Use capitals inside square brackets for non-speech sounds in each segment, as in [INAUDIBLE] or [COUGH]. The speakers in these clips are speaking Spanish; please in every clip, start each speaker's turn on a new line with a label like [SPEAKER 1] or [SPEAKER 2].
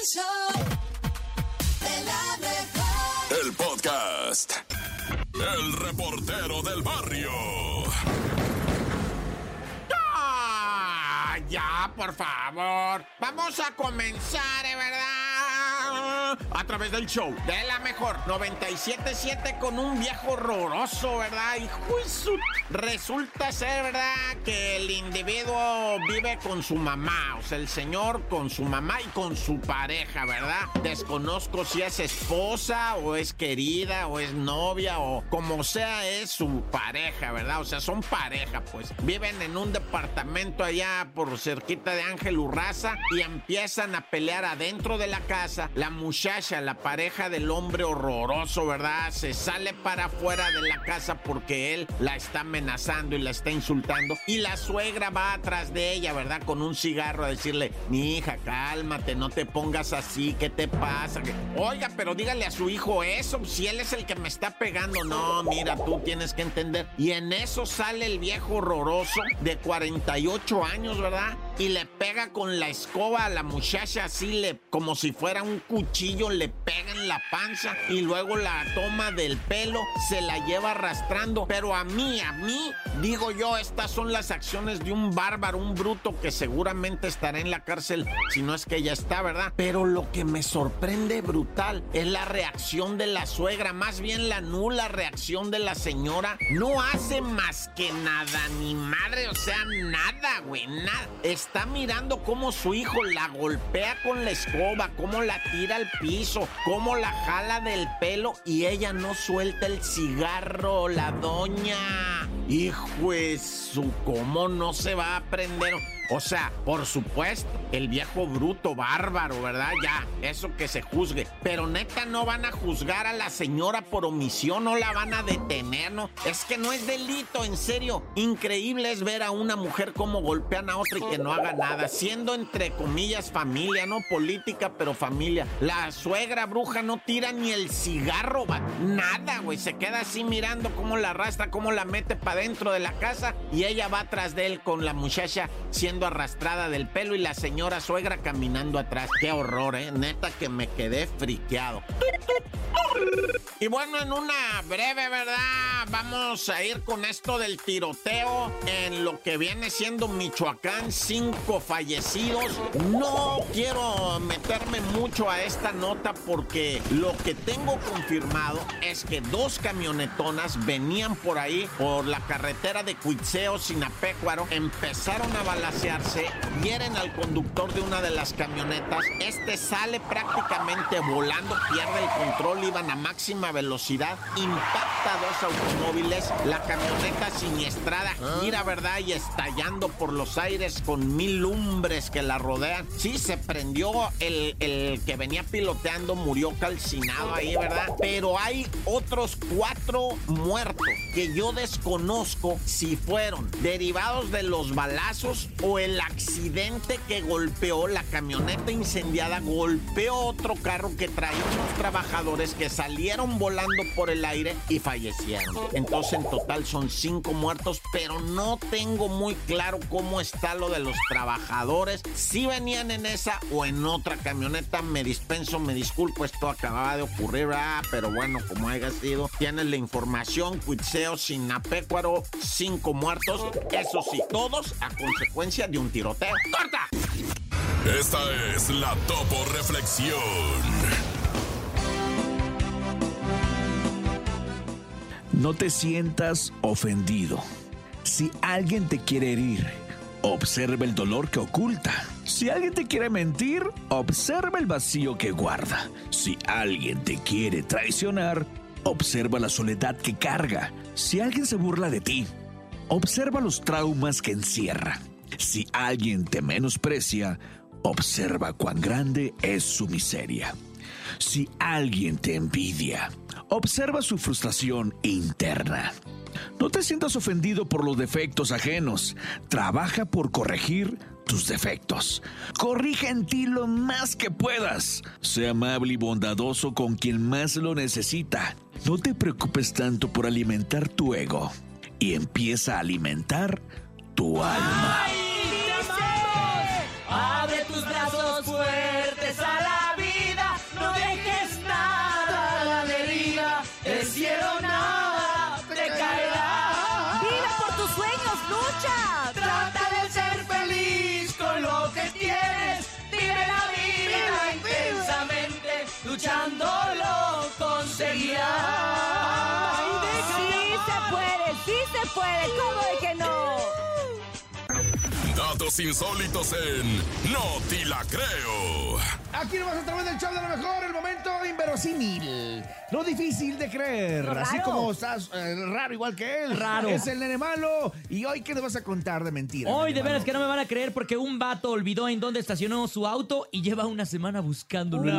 [SPEAKER 1] El show de la mejor.
[SPEAKER 2] El podcast. El reportero del barrio.
[SPEAKER 3] Ah, ya, por favor. Vamos a comenzar, ¿eh, ¿verdad? A través del show de la mejor 977 con un viejo horroroso, ¿verdad? Y su- resulta ser, ¿verdad? Que el individuo vive con su mamá, o sea, el señor con su mamá y con su pareja, ¿verdad? Desconozco si es esposa o es querida o es novia o como sea es su pareja, ¿verdad? O sea, son pareja, pues. Viven en un departamento allá por cerquita de Ángel Urraza y empiezan a pelear adentro de la casa. La muchacha, la pareja del hombre horroroso, ¿verdad? Se sale para afuera de la casa porque él la está amenazando y la está insultando. Y la suegra va atrás de ella, ¿verdad? Con un cigarro a decirle, mi hija, cálmate, no te pongas así, ¿qué te pasa? Oiga, pero dígale a su hijo eso, si él es el que me está pegando. No, mira, tú tienes que entender. Y en eso sale el viejo horroroso de 48 años, ¿verdad? Y le pega con la escoba a la muchacha así, le, como si fuera un cuchillo, le pega en la panza y luego la toma del pelo, se la lleva arrastrando. Pero a mí, a mí, digo yo, estas son las acciones de un bárbaro, un bruto que seguramente estará en la cárcel, si no es que ya está, ¿verdad? Pero lo que me sorprende brutal es la reacción de la suegra, más bien la nula reacción de la señora. No hace más que nada, ni madre, o sea, nada, güey, nada. Está mirando cómo su hijo la golpea con la escoba, cómo la tira al piso, cómo la jala del pelo y ella no suelta el cigarro, la doña. Hijo su, ¿cómo no se va a prender? O sea, por supuesto, el viejo bruto, bárbaro, ¿verdad? Ya, eso que se juzgue. Pero neta, no van a juzgar a la señora por omisión, no la van a detener, ¿no? Es que no es delito, en serio. Increíble es ver a una mujer como golpean a otra y que no haga nada, siendo entre comillas familia, no política, pero familia. La suegra bruja no tira ni el cigarro. Nada, güey. Se queda así mirando cómo la arrastra, cómo la mete para dentro de la casa y ella va atrás de él con la muchacha siendo arrastrada del pelo y la señora suegra caminando atrás. Qué horror, ¿eh? Neta que me quedé friqueado. Y bueno, en una breve, ¿verdad? Vamos a ir con esto del tiroteo en lo que viene siendo Michoacán, cinco fallecidos. No quiero meterme mucho a esta nota porque lo que tengo confirmado es que dos camionetonas venían por ahí, por la carretera de Cuitzeo, Sinapecuaro, empezaron a hieren al conductor de una de las camionetas. Este sale prácticamente volando, pierde el control, iban a máxima velocidad, impacta dos automóviles, la camioneta siniestrada gira, ¿verdad? Y estallando por los aires con mil lumbres que la rodean. Sí, se prendió el, el que venía piloteando, murió calcinado ahí, ¿verdad? Pero hay otros cuatro muertos que yo desconozco si fueron derivados de los balazos o el accidente que golpeó la camioneta incendiada, golpeó otro carro que traía unos trabajadores que salieron volando por el aire y fallecieron. Entonces en total son cinco muertos, pero no tengo muy claro cómo está lo de los trabajadores, si venían en esa o en otra camioneta. Me dispenso, me disculpo, esto acababa de ocurrir, ah, pero bueno, como haya sido, tienes la información, Cuitseo, Sinapecuaro, cinco muertos, eso sí, todos a consecuencia de un tiroteo. ¡Corta!
[SPEAKER 2] Esta es la Topo Reflexión.
[SPEAKER 4] No te sientas ofendido. Si alguien te quiere herir, observa el dolor que oculta. Si alguien te quiere mentir, observa el vacío que guarda. Si alguien te quiere traicionar, observa la soledad que carga. Si alguien se burla de ti, observa los traumas que encierra. Si alguien te menosprecia, observa cuán grande es su miseria. Si alguien te envidia, observa su frustración interna. No te sientas ofendido por los defectos ajenos. Trabaja por corregir tus defectos. Corrige en ti lo más que puedas. Sea amable y bondadoso con quien más lo necesita. No te preocupes tanto por alimentar tu ego y empieza a alimentar tu alma.
[SPEAKER 5] Puede? ¿Cómo de?
[SPEAKER 2] Datos insólitos en No Te La Creo.
[SPEAKER 6] Aquí nomás a través del show de lo mejor, el momento inverosímil. Lo difícil de creer.
[SPEAKER 5] Lo
[SPEAKER 6] Así
[SPEAKER 5] raro.
[SPEAKER 6] como estás eh, raro igual que él.
[SPEAKER 7] Raro.
[SPEAKER 6] Es el nene malo. ¿Y hoy qué te vas a contar de mentira?
[SPEAKER 7] Hoy de veras que no me van a creer porque un vato olvidó en dónde estacionó su auto y lleva una semana buscándolo.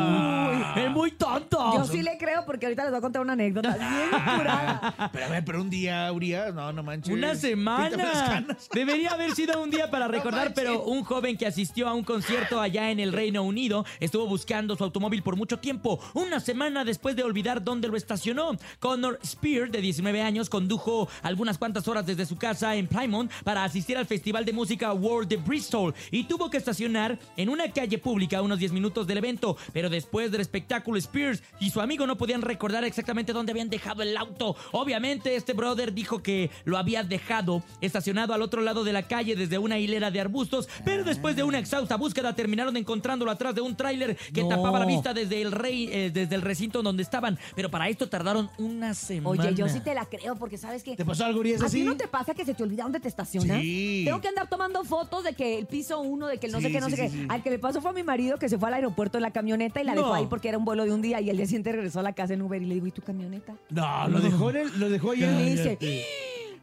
[SPEAKER 7] Es muy tonto.
[SPEAKER 5] Yo sí le creo porque ahorita les voy a contar una anécdota [LAUGHS] bien curada.
[SPEAKER 6] Pero a ver, pero un día, Urias, no, no manches.
[SPEAKER 7] Una semana. Debería haber sido un día para [LAUGHS] recordar,
[SPEAKER 6] manches.
[SPEAKER 7] pero un joven que asistió a un concierto allá en el Reino Unido estuvo buscando su automóvil por mucho tiempo. Una semana después de olvidar dónde lo estacionó. Connor Spear, de 19 años, condujo algunas cuantas horas desde su casa en Plymouth para asistir al Festival de Música World de Bristol y tuvo que estacionar en una calle pública a unos 10 minutos del evento. Pero después del espectáculo, Spears y su amigo no podían recordar exactamente dónde habían dejado el auto. Obviamente, este brother dijo que lo había dejado estacionado al otro lado de la calle desde una hilera de arbustos, pero después de una exhausta búsqueda terminaron encontrándolo atrás de un tráiler que
[SPEAKER 5] No.
[SPEAKER 7] tapaba la vista desde el rey, eh, desde el recinto donde estaban. Pero para esto tardaron una semana.
[SPEAKER 5] Oye, yo sí te la creo porque sabes que...
[SPEAKER 6] ¿Te pasó algo, Urias,
[SPEAKER 5] ¿A
[SPEAKER 6] así?
[SPEAKER 5] ti no te pasa que se te olvida dónde te estacionas?
[SPEAKER 6] Sí.
[SPEAKER 5] Tengo que andar tomando fotos de que el piso uno, de que el no
[SPEAKER 6] Sí,
[SPEAKER 5] sé qué, no
[SPEAKER 6] sí,
[SPEAKER 5] sé
[SPEAKER 6] sí,
[SPEAKER 5] qué.
[SPEAKER 6] sí.
[SPEAKER 5] Al que le pasó fue a mi marido que se fue al aeropuerto en la camioneta y la dejó ahí porque era un vuelo de un día y el día siguiente regresó a la casa en Uber y le digo, ¿y tu camioneta?
[SPEAKER 6] No, lo dejó en el, lo dejó
[SPEAKER 5] Y
[SPEAKER 6] ahí.
[SPEAKER 5] me
[SPEAKER 6] en-
[SPEAKER 5] dice,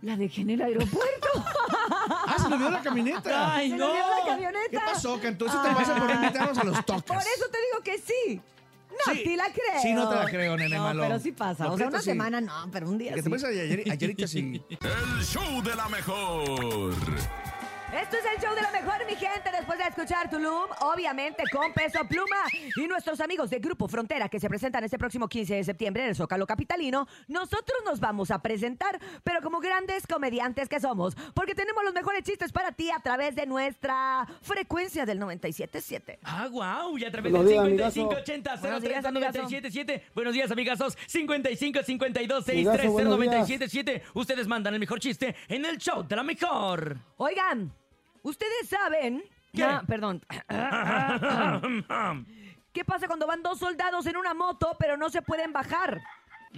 [SPEAKER 5] la dejé en el aeropuerto. [LAUGHS]
[SPEAKER 6] Ah, se le olvidó la camioneta.
[SPEAKER 7] Ay,
[SPEAKER 5] Se
[SPEAKER 7] no.
[SPEAKER 5] olvidó la camioneta.
[SPEAKER 6] ¿Qué pasó, Cantú? Eso te pasa por invitarnos a los tocas.
[SPEAKER 5] Por eso te digo que sí. No,
[SPEAKER 6] Sí.
[SPEAKER 5] sí la creo.
[SPEAKER 6] Sí, no te la creo, nene
[SPEAKER 5] no,
[SPEAKER 6] malo.
[SPEAKER 5] pero sí pasa.
[SPEAKER 6] Lo
[SPEAKER 5] o sea, una
[SPEAKER 6] que sí.
[SPEAKER 5] semana no, pero un día
[SPEAKER 6] Que
[SPEAKER 5] sí.
[SPEAKER 6] te pasa ayer, ayerita [LAUGHS] sí.
[SPEAKER 2] El show de la mejor.
[SPEAKER 5] Esto es el show de la mejor, mi gente, después de escuchar Tulum, obviamente con Peso Pluma y nuestros amigos de Grupo Frontera que se presentan este próximo 15 de septiembre en el Zócalo Capitalino, nosotros nos vamos a presentar, pero como grandes comediantes que somos, porque tenemos los mejores chistes para ti a través de nuestra frecuencia del 97.7.
[SPEAKER 7] Ah, wow, y a través
[SPEAKER 8] Buenos
[SPEAKER 7] del
[SPEAKER 8] días,
[SPEAKER 7] 5580
[SPEAKER 5] Buenos días,
[SPEAKER 7] 030 Buenos días, amigazos. 55 52
[SPEAKER 8] Amigazo,
[SPEAKER 7] 63
[SPEAKER 8] buenos
[SPEAKER 7] 0977. Ustedes mandan el mejor chiste en el show de la mejor.
[SPEAKER 5] Oigan, ustedes saben...
[SPEAKER 7] ¿Qué?
[SPEAKER 5] Ah, perdón. [LAUGHS] ¿Qué pasa cuando van dos soldados en una moto pero no se pueden bajar?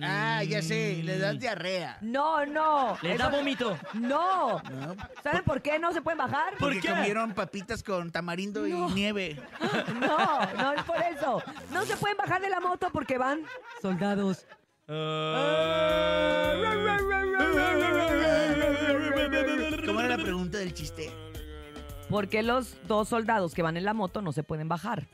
[SPEAKER 9] Ah, ya sé, le das diarrea.
[SPEAKER 5] No, no.
[SPEAKER 7] Les
[SPEAKER 5] Eso-
[SPEAKER 7] da vómito.
[SPEAKER 5] No.
[SPEAKER 9] No,
[SPEAKER 5] ¿Saben por qué no se pueden bajar?
[SPEAKER 7] ¿Por
[SPEAKER 9] porque
[SPEAKER 7] qué?
[SPEAKER 9] comieron papitas con tamarindo y nieve. [LAUGHS]
[SPEAKER 5] No, no es por eso. No se pueden bajar de la moto porque van soldados.
[SPEAKER 9] ¿Cómo era la pregunta del chiste?
[SPEAKER 5] Porque los dos soldados que van en la moto no se pueden bajar.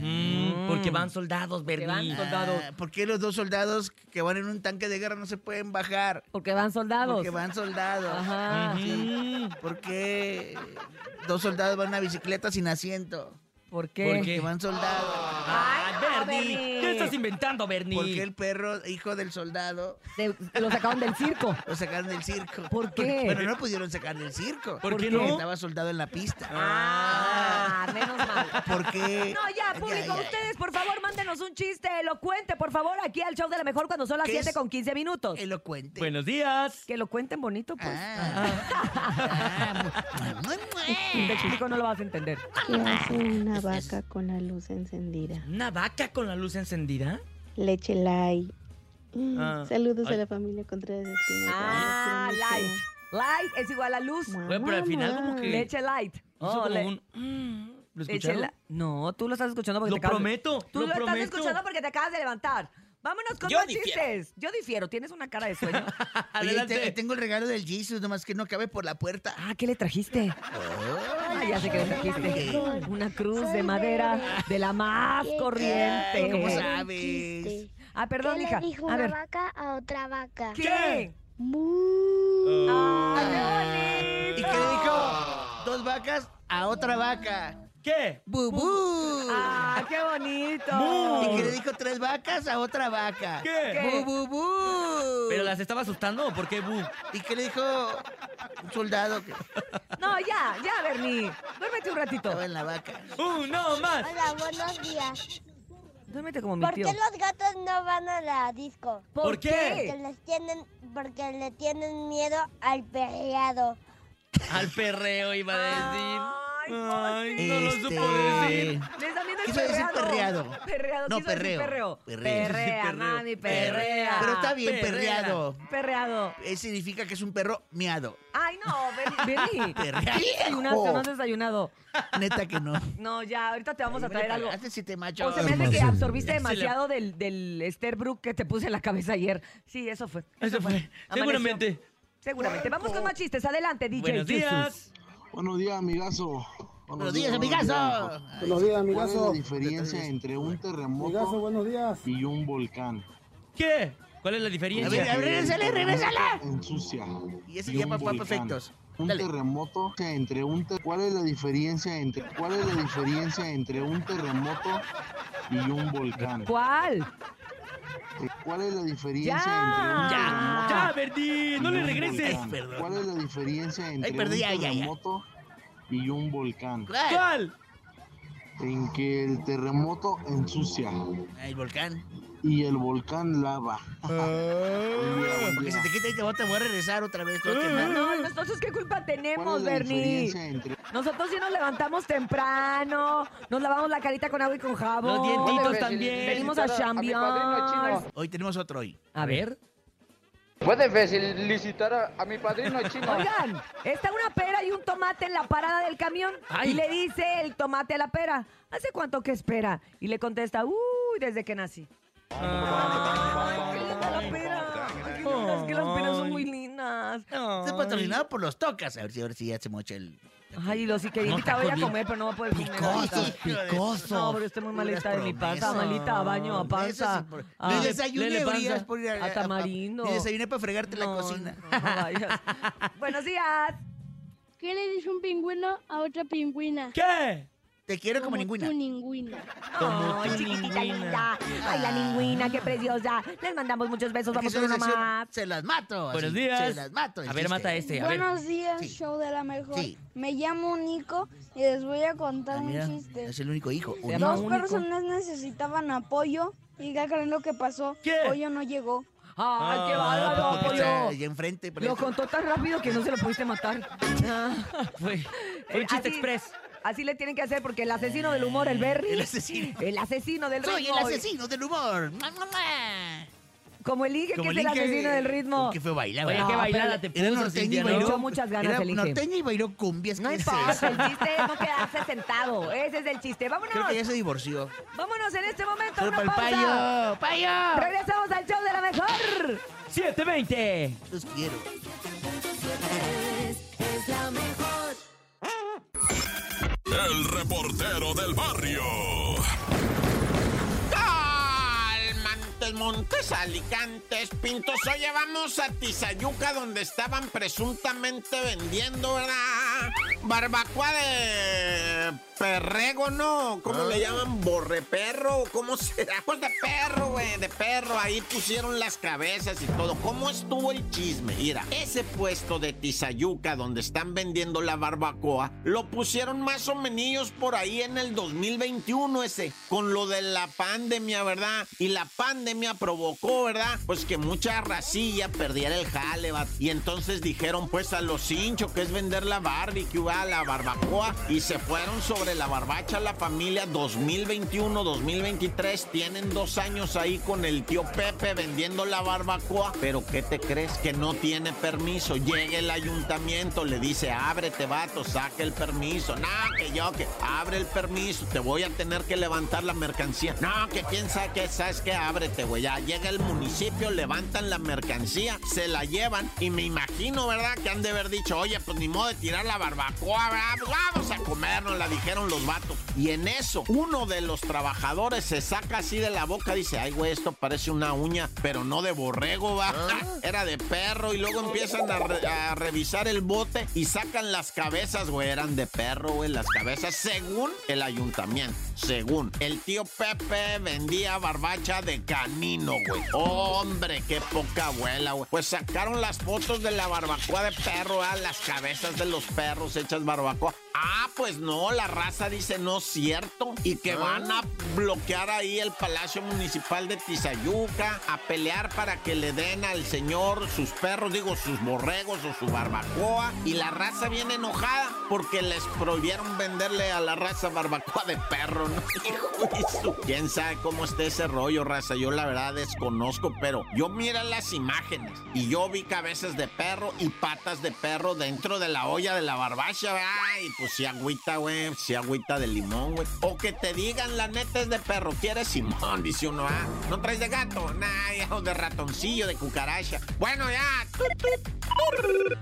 [SPEAKER 7] Mm, porque van soldados,
[SPEAKER 5] Porque van
[SPEAKER 7] Bernie.
[SPEAKER 5] soldados.
[SPEAKER 9] Ah, ¿Por qué los dos soldados que van en un tanque de guerra no se pueden bajar?
[SPEAKER 5] Porque van soldados.
[SPEAKER 9] Porque van soldados.
[SPEAKER 5] Ajá.
[SPEAKER 9] Sí. ¿Por qué dos soldados van en una bicicleta sin asiento?
[SPEAKER 5] ¿Por qué?
[SPEAKER 7] ¿Por qué?
[SPEAKER 9] Porque van soldados.
[SPEAKER 7] Ay, Bernie.
[SPEAKER 5] Bernie.
[SPEAKER 7] ¿Qué estás inventando, Bernie?
[SPEAKER 9] Porque el perro, hijo del soldado,
[SPEAKER 5] Se- lo sacaron del circo. [LAUGHS]
[SPEAKER 9] lo sacaron del circo.
[SPEAKER 5] ¿Por qué?
[SPEAKER 9] Bueno, no pudieron sacar del circo.
[SPEAKER 7] ¿Por qué
[SPEAKER 9] Porque
[SPEAKER 7] no?
[SPEAKER 9] Estaba soldado en la pista.
[SPEAKER 5] Ah, menos mal.
[SPEAKER 9] Porque.
[SPEAKER 5] No, ya, público, ustedes, por favor, mándenos un chiste elocuente, por favor, aquí al show de la mejor cuando son las
[SPEAKER 9] ¿Qué
[SPEAKER 5] 7
[SPEAKER 9] es?
[SPEAKER 5] con 15 minutos.
[SPEAKER 9] Elocuente.
[SPEAKER 7] Buenos días.
[SPEAKER 5] Que lo cuenten bonito, pues.
[SPEAKER 9] Ah. Ah.
[SPEAKER 5] Te explico, no lo vas a entender.
[SPEAKER 10] ¿Qué hace una vaca con la luz encendida?
[SPEAKER 7] ¿Una vaca con la luz encendida?
[SPEAKER 10] Leche light. Mm,
[SPEAKER 7] Ah.
[SPEAKER 10] Saludos
[SPEAKER 7] Ay.
[SPEAKER 10] a la familia Contreras Espinosa.
[SPEAKER 5] Ah, light. Light es igual a luz.
[SPEAKER 7] Bueno, pero al final como que-
[SPEAKER 5] Leche light. Oh,
[SPEAKER 7] como
[SPEAKER 5] le-
[SPEAKER 7] un... mm, ¿Lo
[SPEAKER 5] leche
[SPEAKER 7] escucharon?
[SPEAKER 5] la- No, tú lo estás escuchando porque
[SPEAKER 7] Lo
[SPEAKER 5] te acabas
[SPEAKER 7] prometo,
[SPEAKER 5] Tú
[SPEAKER 7] lo
[SPEAKER 5] lo, estás escuchando porque te acabas de levantar. Vámonos con
[SPEAKER 7] Yo
[SPEAKER 5] más
[SPEAKER 7] difiero.
[SPEAKER 5] chistes. Yo difiero. Tienes una cara de sueño. [LAUGHS] [LAUGHS]
[SPEAKER 9] Oye,
[SPEAKER 7] Adelante.
[SPEAKER 9] te- tengo el regalo del Jesus, nomás que no cabe por la puerta.
[SPEAKER 5] ah, ¿qué le trajiste? Ah, ya sé que le trajiste. Una cruz de madera de la más
[SPEAKER 10] Qué
[SPEAKER 5] corriente.
[SPEAKER 9] ¿Cómo sabes?
[SPEAKER 5] Ah, perdón,
[SPEAKER 10] ¿Qué
[SPEAKER 5] hija.
[SPEAKER 10] le dijo
[SPEAKER 5] A
[SPEAKER 10] una
[SPEAKER 5] ver.
[SPEAKER 10] vaca a otra vaca?
[SPEAKER 5] ¿Qué?
[SPEAKER 10] Mu.
[SPEAKER 5] ¡Ay,
[SPEAKER 9] ¿Y
[SPEAKER 5] qué
[SPEAKER 9] qué le dijo? Dos vacas a otra vaca.
[SPEAKER 7] ¿Qué?
[SPEAKER 9] ¡Bubú!
[SPEAKER 5] ¡Ah, qué bonito!
[SPEAKER 9] ¿Y qué le dijo tres vacas a otra vaca?
[SPEAKER 7] ¿Qué?
[SPEAKER 9] ¡Bu, bu, bu!
[SPEAKER 7] ¿Pero las estaba asustando o por qué, Bu?
[SPEAKER 9] ¿Y qué le dijo un soldado que
[SPEAKER 5] No, ya, ya, Bernie. Duérmete un ratito.
[SPEAKER 9] estaba en la vaca?
[SPEAKER 7] ¡Uno más!
[SPEAKER 10] Hola, buenos días.
[SPEAKER 5] Duérmete como mi
[SPEAKER 10] ¿Por
[SPEAKER 5] tío.
[SPEAKER 10] qué los gatos no van a la disco?
[SPEAKER 7] ¿Por qué?
[SPEAKER 10] Porque les tienen, porque le tienen miedo al perreado.
[SPEAKER 7] Al perreo iba a decir. Ay, no lo
[SPEAKER 11] Este,
[SPEAKER 7] supo decir.
[SPEAKER 5] Les también el
[SPEAKER 11] Quiso decir
[SPEAKER 5] perreado.
[SPEAKER 11] perreado.
[SPEAKER 5] Perreado,
[SPEAKER 11] No,
[SPEAKER 5] quiso
[SPEAKER 11] perreo.
[SPEAKER 5] perreo.
[SPEAKER 11] Perreo.
[SPEAKER 5] Perrea,
[SPEAKER 7] Perreo.
[SPEAKER 5] mami, perrea.
[SPEAKER 11] Pero está bien,
[SPEAKER 7] Perreada.
[SPEAKER 11] perreado.
[SPEAKER 5] Perreado.
[SPEAKER 11] Eh, significa que es un perro miado.
[SPEAKER 5] Ay, no, Benny. [LAUGHS]
[SPEAKER 11] Perrea.
[SPEAKER 5] ¿Qué desayunaste no has desayunado?
[SPEAKER 11] Neta que no.
[SPEAKER 5] No, ya, ahorita te vamos a traer algo.
[SPEAKER 11] Hace siete machos.
[SPEAKER 5] O se me hace que absorbiste
[SPEAKER 7] le-
[SPEAKER 5] demasiado del, del Esterbrook que te puse en la cabeza ayer. Sí, eso fue.
[SPEAKER 7] Eso fue. Seguramente.
[SPEAKER 5] Seguramente. Vamos con más chistes. Adelante, DJ
[SPEAKER 7] Buenos
[SPEAKER 5] Jesus.
[SPEAKER 7] días.
[SPEAKER 12] Buenos días, amigazo.
[SPEAKER 11] Buenos días, amigazo.
[SPEAKER 12] Buenos días, amigazo. ¿Cuál es la diferencia entre un terremoto
[SPEAKER 13] buenos días.
[SPEAKER 12] y un volcán?
[SPEAKER 7] ¿Qué? ¿Cuál es la
[SPEAKER 11] A
[SPEAKER 7] diferencia?
[SPEAKER 11] ver, a ver, regresale, regresala.
[SPEAKER 12] Ensucia.
[SPEAKER 11] Y ese
[SPEAKER 12] y
[SPEAKER 11] ya
[SPEAKER 12] volcán.
[SPEAKER 11] perfectos.
[SPEAKER 12] Un
[SPEAKER 11] Dale.
[SPEAKER 12] terremoto entre un ter- ¿Cuál es la diferencia entre cuál es la diferencia entre un terremoto y un volcán?
[SPEAKER 5] ¿Cuál?
[SPEAKER 12] ¿Cuál es la diferencia
[SPEAKER 5] Ya.
[SPEAKER 12] entre un
[SPEAKER 7] Ya,
[SPEAKER 12] terremoto
[SPEAKER 7] ya, Verdi, no
[SPEAKER 12] y
[SPEAKER 7] le
[SPEAKER 12] un
[SPEAKER 7] regreses.
[SPEAKER 12] volcán?
[SPEAKER 11] Perdón.
[SPEAKER 12] ¿Cuál es la diferencia entre
[SPEAKER 11] perdí,
[SPEAKER 12] un
[SPEAKER 11] ya, ya, ya.
[SPEAKER 12] terremoto y un volcán?
[SPEAKER 11] ¿Cuál?
[SPEAKER 7] ¿Cuál?
[SPEAKER 12] En que el terremoto ensucia
[SPEAKER 11] El volcán.
[SPEAKER 12] Y el volcán lava.
[SPEAKER 11] Porque se te quita y te voy, te voy a regresar otra vez. todo quemado.
[SPEAKER 5] No, nosotros qué culpa
[SPEAKER 12] ¿Cuál
[SPEAKER 5] tenemos, Bernie.
[SPEAKER 12] entre
[SPEAKER 5] Nosotros sí nos levantamos temprano, nos lavamos la carita con agua y con jabón.
[SPEAKER 7] Los dientitos también.
[SPEAKER 5] Venimos a chambear.
[SPEAKER 11] Hoy tenemos otro hoy.
[SPEAKER 7] A ver.
[SPEAKER 13] ¿Puedes felicitar a, a mi padrino chino?
[SPEAKER 5] Oigan, está una pera y un tomate en la parada del camión.
[SPEAKER 7] Ay.
[SPEAKER 5] Y le dice el tomate a la pera, ¿hace cuánto que espera? Y le contesta, uy, desde que nací. Ay, qué linda la pera. Ay, qué linda, es que las peras son muy lindas.
[SPEAKER 11] Está patrocinado por los tocas. A ver si ahora sí ya se mocha el.
[SPEAKER 5] Ay, los que
[SPEAKER 7] No,
[SPEAKER 5] invita voy a comer, pero no voy a poder comer.
[SPEAKER 11] Picosos, picosos.
[SPEAKER 5] No, pero estoy muy malita de mi panza, malita a baño, a panza. a-
[SPEAKER 11] Ni desayuné,
[SPEAKER 7] panza.
[SPEAKER 11] orías por ir a,
[SPEAKER 5] a tamarindo.
[SPEAKER 11] Ni desayuné para fregarte la cocina.
[SPEAKER 5] no vayas. [LAUGHS] Buenos días.
[SPEAKER 14] ¿Qué le dice un pingüino a otra pingüina?
[SPEAKER 7] ¿Qué?
[SPEAKER 11] Te quiero como ninguna.
[SPEAKER 14] Tu ningüina.
[SPEAKER 7] Como
[SPEAKER 5] Ay,
[SPEAKER 7] tu
[SPEAKER 5] chiquitita
[SPEAKER 7] ningüina.
[SPEAKER 5] linda. Ay, la ningüina, qué preciosa. Les mandamos muchos besos. Vamos con más.
[SPEAKER 11] Se las mato.
[SPEAKER 7] Buenos
[SPEAKER 11] así,
[SPEAKER 7] días.
[SPEAKER 11] Se las mato.
[SPEAKER 7] A ver, mata este. A ver.
[SPEAKER 14] Buenos días,
[SPEAKER 11] Sí.
[SPEAKER 14] show de la mejor.
[SPEAKER 11] Sí.
[SPEAKER 14] Me llamo Nico y les voy a contar
[SPEAKER 11] Ah, mira,
[SPEAKER 14] un chiste.
[SPEAKER 11] es el único hijo.
[SPEAKER 5] Llama
[SPEAKER 14] Dos
[SPEAKER 5] único.
[SPEAKER 14] personas necesitaban apoyo y ¿qué creen lo que pasó?
[SPEAKER 7] ¿Qué?
[SPEAKER 14] Pollo no llegó.
[SPEAKER 5] Ay, qué
[SPEAKER 7] Ah,
[SPEAKER 5] bárbaro, pollo.
[SPEAKER 11] allá enfrente.
[SPEAKER 5] Lo contó tan rápido que no se lo pudiste matar. [LAUGHS] Ah.
[SPEAKER 7] Fue, fue un
[SPEAKER 5] Eh,
[SPEAKER 7] chiste
[SPEAKER 5] así-
[SPEAKER 7] express.
[SPEAKER 5] Así le tienen que hacer porque el asesino del humor, el Berry.
[SPEAKER 11] El asesino.
[SPEAKER 5] El asesino del
[SPEAKER 11] Soy
[SPEAKER 5] ritmo.
[SPEAKER 11] el asesino del humor.
[SPEAKER 5] Como el Inge, que es
[SPEAKER 11] el Inge,
[SPEAKER 5] asesino del ritmo.
[SPEAKER 11] Que fue bailar.
[SPEAKER 7] Oye,
[SPEAKER 11] norteño y
[SPEAKER 7] Cintia, ¿no?
[SPEAKER 5] Le
[SPEAKER 11] bailó.
[SPEAKER 5] echó muchas ganas
[SPEAKER 11] Era
[SPEAKER 5] el Inge.
[SPEAKER 11] norteño y bailó cumbias.
[SPEAKER 5] No
[SPEAKER 11] ¿qué es
[SPEAKER 5] importa,
[SPEAKER 11] eso?
[SPEAKER 5] el chiste es no quedarse sentado. Ese es el chiste. Vámonos.
[SPEAKER 11] Creo que ya se divorció.
[SPEAKER 5] Vámonos en este momento.
[SPEAKER 11] Solo
[SPEAKER 5] Una
[SPEAKER 11] para el
[SPEAKER 5] pausa.
[SPEAKER 11] payo. ¡Payo!
[SPEAKER 5] Regresamos al show de la mejor.
[SPEAKER 7] 720.
[SPEAKER 11] Los quiero.
[SPEAKER 2] El reportero del barrio.
[SPEAKER 3] Montes, Alicantes, Pintos. Oye, vamos a Tizayuca, donde estaban presuntamente vendiendo, ¿verdad? Barbacoa de perrego, ¿no? ¿Cómo le llaman? ¿Borreperro? ¿Cómo será? Pues de perro, güey, de perro. Ahí pusieron las cabezas y todo. ¿Cómo estuvo el chisme? Mira, ese puesto de Tizayuca, donde están vendiendo la barbacoa, lo pusieron más o menos por ahí en el 2021 ese, con lo de la pandemia, ¿verdad? Y la pandemia provocó, ¿verdad? Pues que mucha racilla perdiera el jale, va. Y entonces dijeron, pues a los hinchos, que es vender la barbecue, a la barbacoa, y se fueron sobre la barbacha la familia 2021-2023. Tienen dos años ahí con el tío Pepe vendiendo la barbacoa, pero ¿qué te crees? Que no tiene permiso. Llega el ayuntamiento, le dice, ábrete, vato, saque el permiso. No, que yo, que abre el permiso, te voy a tener que levantar la mercancía. No, que quién sabe que sabes que ábrete, güey. Ya llega el municipio, levantan la mercancía, se la llevan y me imagino, ¿verdad? Que han de haber dicho, oye, pues ni modo de tirar la barbacoa, vamos a comernos, la dijeron los vatos. Y en eso, uno de los trabajadores se saca así de la boca, dice, ay, güey, esto parece una uña, pero no de borrego, va. [LAUGHS] Era de perro y luego empiezan a, re- a revisar el bote y sacan las cabezas, güey, eran de perro, güey, las cabezas, según el ayuntamiento, según. El tío Pepe vendía barbacha de canino, güey. Hombre, qué poca abuela, güey. Pues sacaron las fotos de la barbacoa de perro, ah, las cabezas de los perros hechas barbacoa. Ah, pues no, la raza dice no es cierto. Y que van a bloquear ahí el Palacio Municipal de Tizayuca, a pelear para que le den al señor sus perros, digo, sus borregos o su barbacoa. Y la raza viene enojada porque les prohibieron venderle a la raza barbacoa de perro, ¿no? [LAUGHS] Hijo ¿Quién sabe cómo está ese rollo, raza? Yo la verdad desconozco, pero yo mira las imágenes y yo vi cabezas de perro y patas de perro dentro de la olla de la barbacha, ay, pues si agüita, güey, si agüita de limón, güey. O que te digan, la neta es de perro, ¿quieres Simón? Dice uno, ah, ¿no traes de gato? Nah, ya, o de ratoncillo, de cucaracha. Bueno, ya.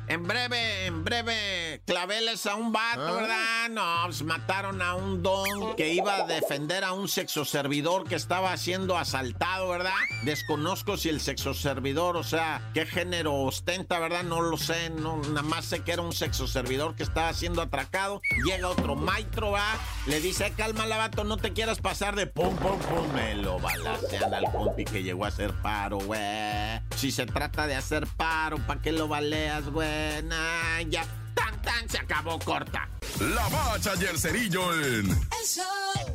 [SPEAKER 3] En breve, en breve, claveles a un vato, ¿verdad? No, pues mataron a un don que iba a defender a un sexo servidor que estaba siendo asaltado, ¿verdad? Desconozco si el sexo servidor, o sea, qué género ostenta, ¿verdad? No lo sé, no, nada más sé que era un sexo servidor que estaba siendo atracado. Llega otro maestro, ¿va? Le dice, "Eh, calma, vato, no te quieras pasar de pum, pum, pum. Me lo balacean al compi que llegó a hacer paro, güey. Si se trata de hacer paro, ¿para qué lo baleas, güey? Nah, ya. Tan, tan, se acabó corta.
[SPEAKER 2] La bacha y el cerillo en
[SPEAKER 1] El show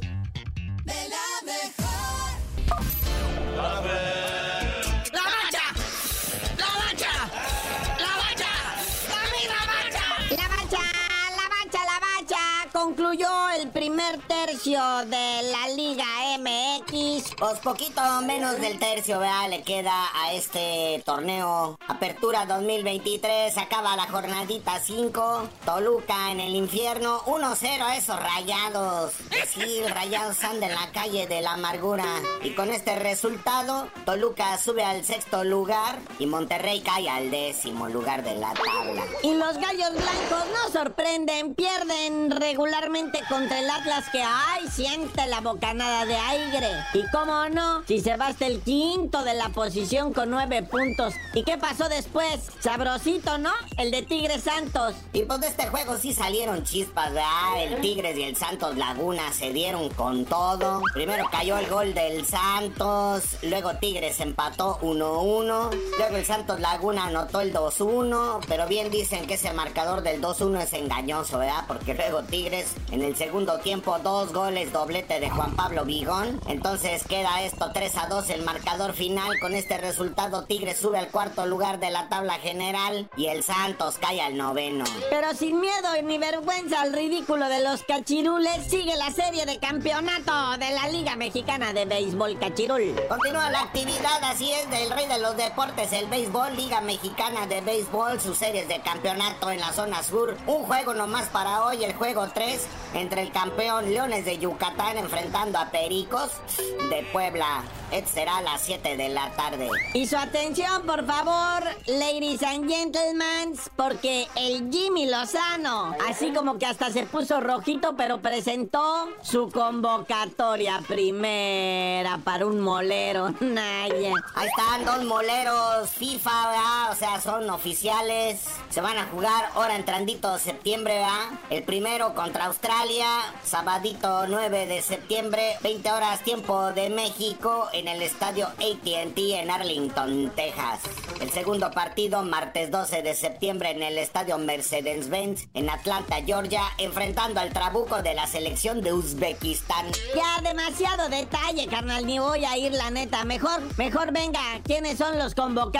[SPEAKER 1] de la mejor.
[SPEAKER 15] ¡La bacha!
[SPEAKER 16] Concluyó el primer tercio de la Liga MX.
[SPEAKER 17] Pues poquito menos del tercio, ¿verdad? Le queda a este torneo. Apertura 2023, acaba la jornadita 5. Toluca en el infierno, 1-0 a esos rayados. Rayados andan en la calle de la amargura. Y con este resultado, Toluca sube al sexto lugar y Monterrey cae al décimo lugar de la tabla.
[SPEAKER 16] Y los gallos blancos no sorprenden, pierden contra el Atlas que ay siente la bocanada de aire. Y cómo no, si se va el quinto de la posición con nueve puntos. ¿Y qué pasó después? Sabrosito, ¿no? El de Tigres Santos.
[SPEAKER 17] Y pues de este juego sí salieron chispas, ¿verdad? El Tigres y el Santos Laguna se dieron con todo. Primero cayó el gol del Santos, luego Tigres empató 1-1, luego el Santos Laguna anotó el 2-1, pero bien dicen que ese marcador del 2-1 es engañoso, ¿verdad? Porque luego Tigres en el segundo tiempo dos goles doblete de Juan Pablo Vigón. Entonces queda esto 3-2 el marcador final. Con este resultado Tigres sube al cuarto lugar de la tabla general y el Santos cae al noveno.
[SPEAKER 16] Pero sin miedo ni vergüenza al ridículo de los cachirules, sigue la serie de campeonato de la Liga Mexicana de Béisbol Cachirul.
[SPEAKER 17] Continúa la actividad, así es, del rey de los deportes, el béisbol, Liga Mexicana de Béisbol, sus series de campeonato en la zona sur. Un juego nomás para hoy, el juego 3, entre el campeón Leones de Yucatán enfrentando a Pericos de Puebla. Este será a las 7 de la tarde.
[SPEAKER 16] Y su atención, por favor, ladies and gentlemen, porque el Jimmy Lozano, así como que hasta se puso rojito, pero presentó su convocatoria primera para un molero. [LAUGHS] Naya.
[SPEAKER 17] Ahí están dos moleros FIFA, ¿verdad? O sea, son oficiales. Se van a jugar ahora entrandito septiembre, ¿verdad? El primero contra Australia, sabadito 9 de septiembre, 20 horas tiempo de México en el estadio ATT en Arlington, Texas. El segundo partido, martes 12 de septiembre en el estadio Mercedes-Benz en Atlanta, Georgia, enfrentando al trabuco de la selección de Uzbekistán.
[SPEAKER 16] Ya demasiado detalle, carnal, ni voy a ir la neta. Mejor, mejor venga, ¿quiénes son los convocados?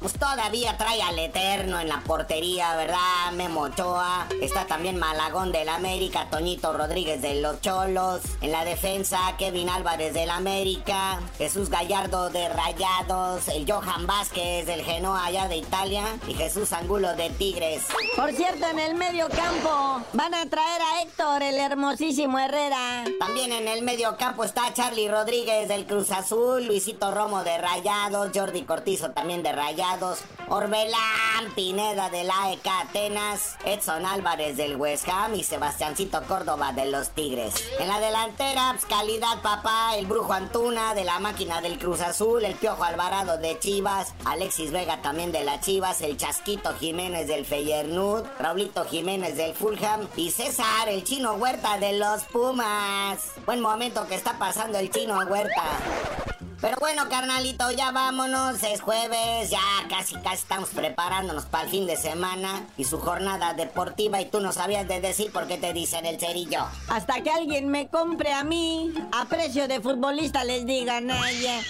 [SPEAKER 17] Pues todavía trae al Eterno en la portería, ¿verdad? Memo Ochoa. Está también Malagón del América, Toñito Rodríguez de los Cholos. En la defensa, Kevin Álvarez del América. Jesús Gallardo de Rayados. El Johan Vázquez del Genoa allá de Italia. Y Jesús Angulo de Tigres.
[SPEAKER 16] Por cierto, en el medio campo van a traer a Héctor, el hermosísimo Herrera.
[SPEAKER 17] También en el medio campo está Charlie Rodríguez del Cruz Azul, Luisito Romo de Rayados, Jordi Cortizo también de Rayados, Orbelán Pineda del AEK Atenas, Edson Álvarez del West Ham y Sebastiancito Córdoba de los Tigres. En la delantera, pues, calidad papá, el Brujo Antuna de la máquina del Cruz Azul, el Piojo Alvarado de Chivas, Alexis Vega también de la Chivas, el Chasquito Jiménez del Feyernud, Raulito Jiménez del Fulham y César, el Chino Huerta de los Pumas. Buen momento que está pasando el Chino Huerta. Pero bueno, carnalito, ya vámonos. Es jueves, ya casi casi estamos preparándonos para el fin de semana y su jornada deportiva. Y tú no sabías de decir por qué te dicen el cerillo.
[SPEAKER 16] Hasta que alguien me compre a mí, a precio de futbolista les digan a ella.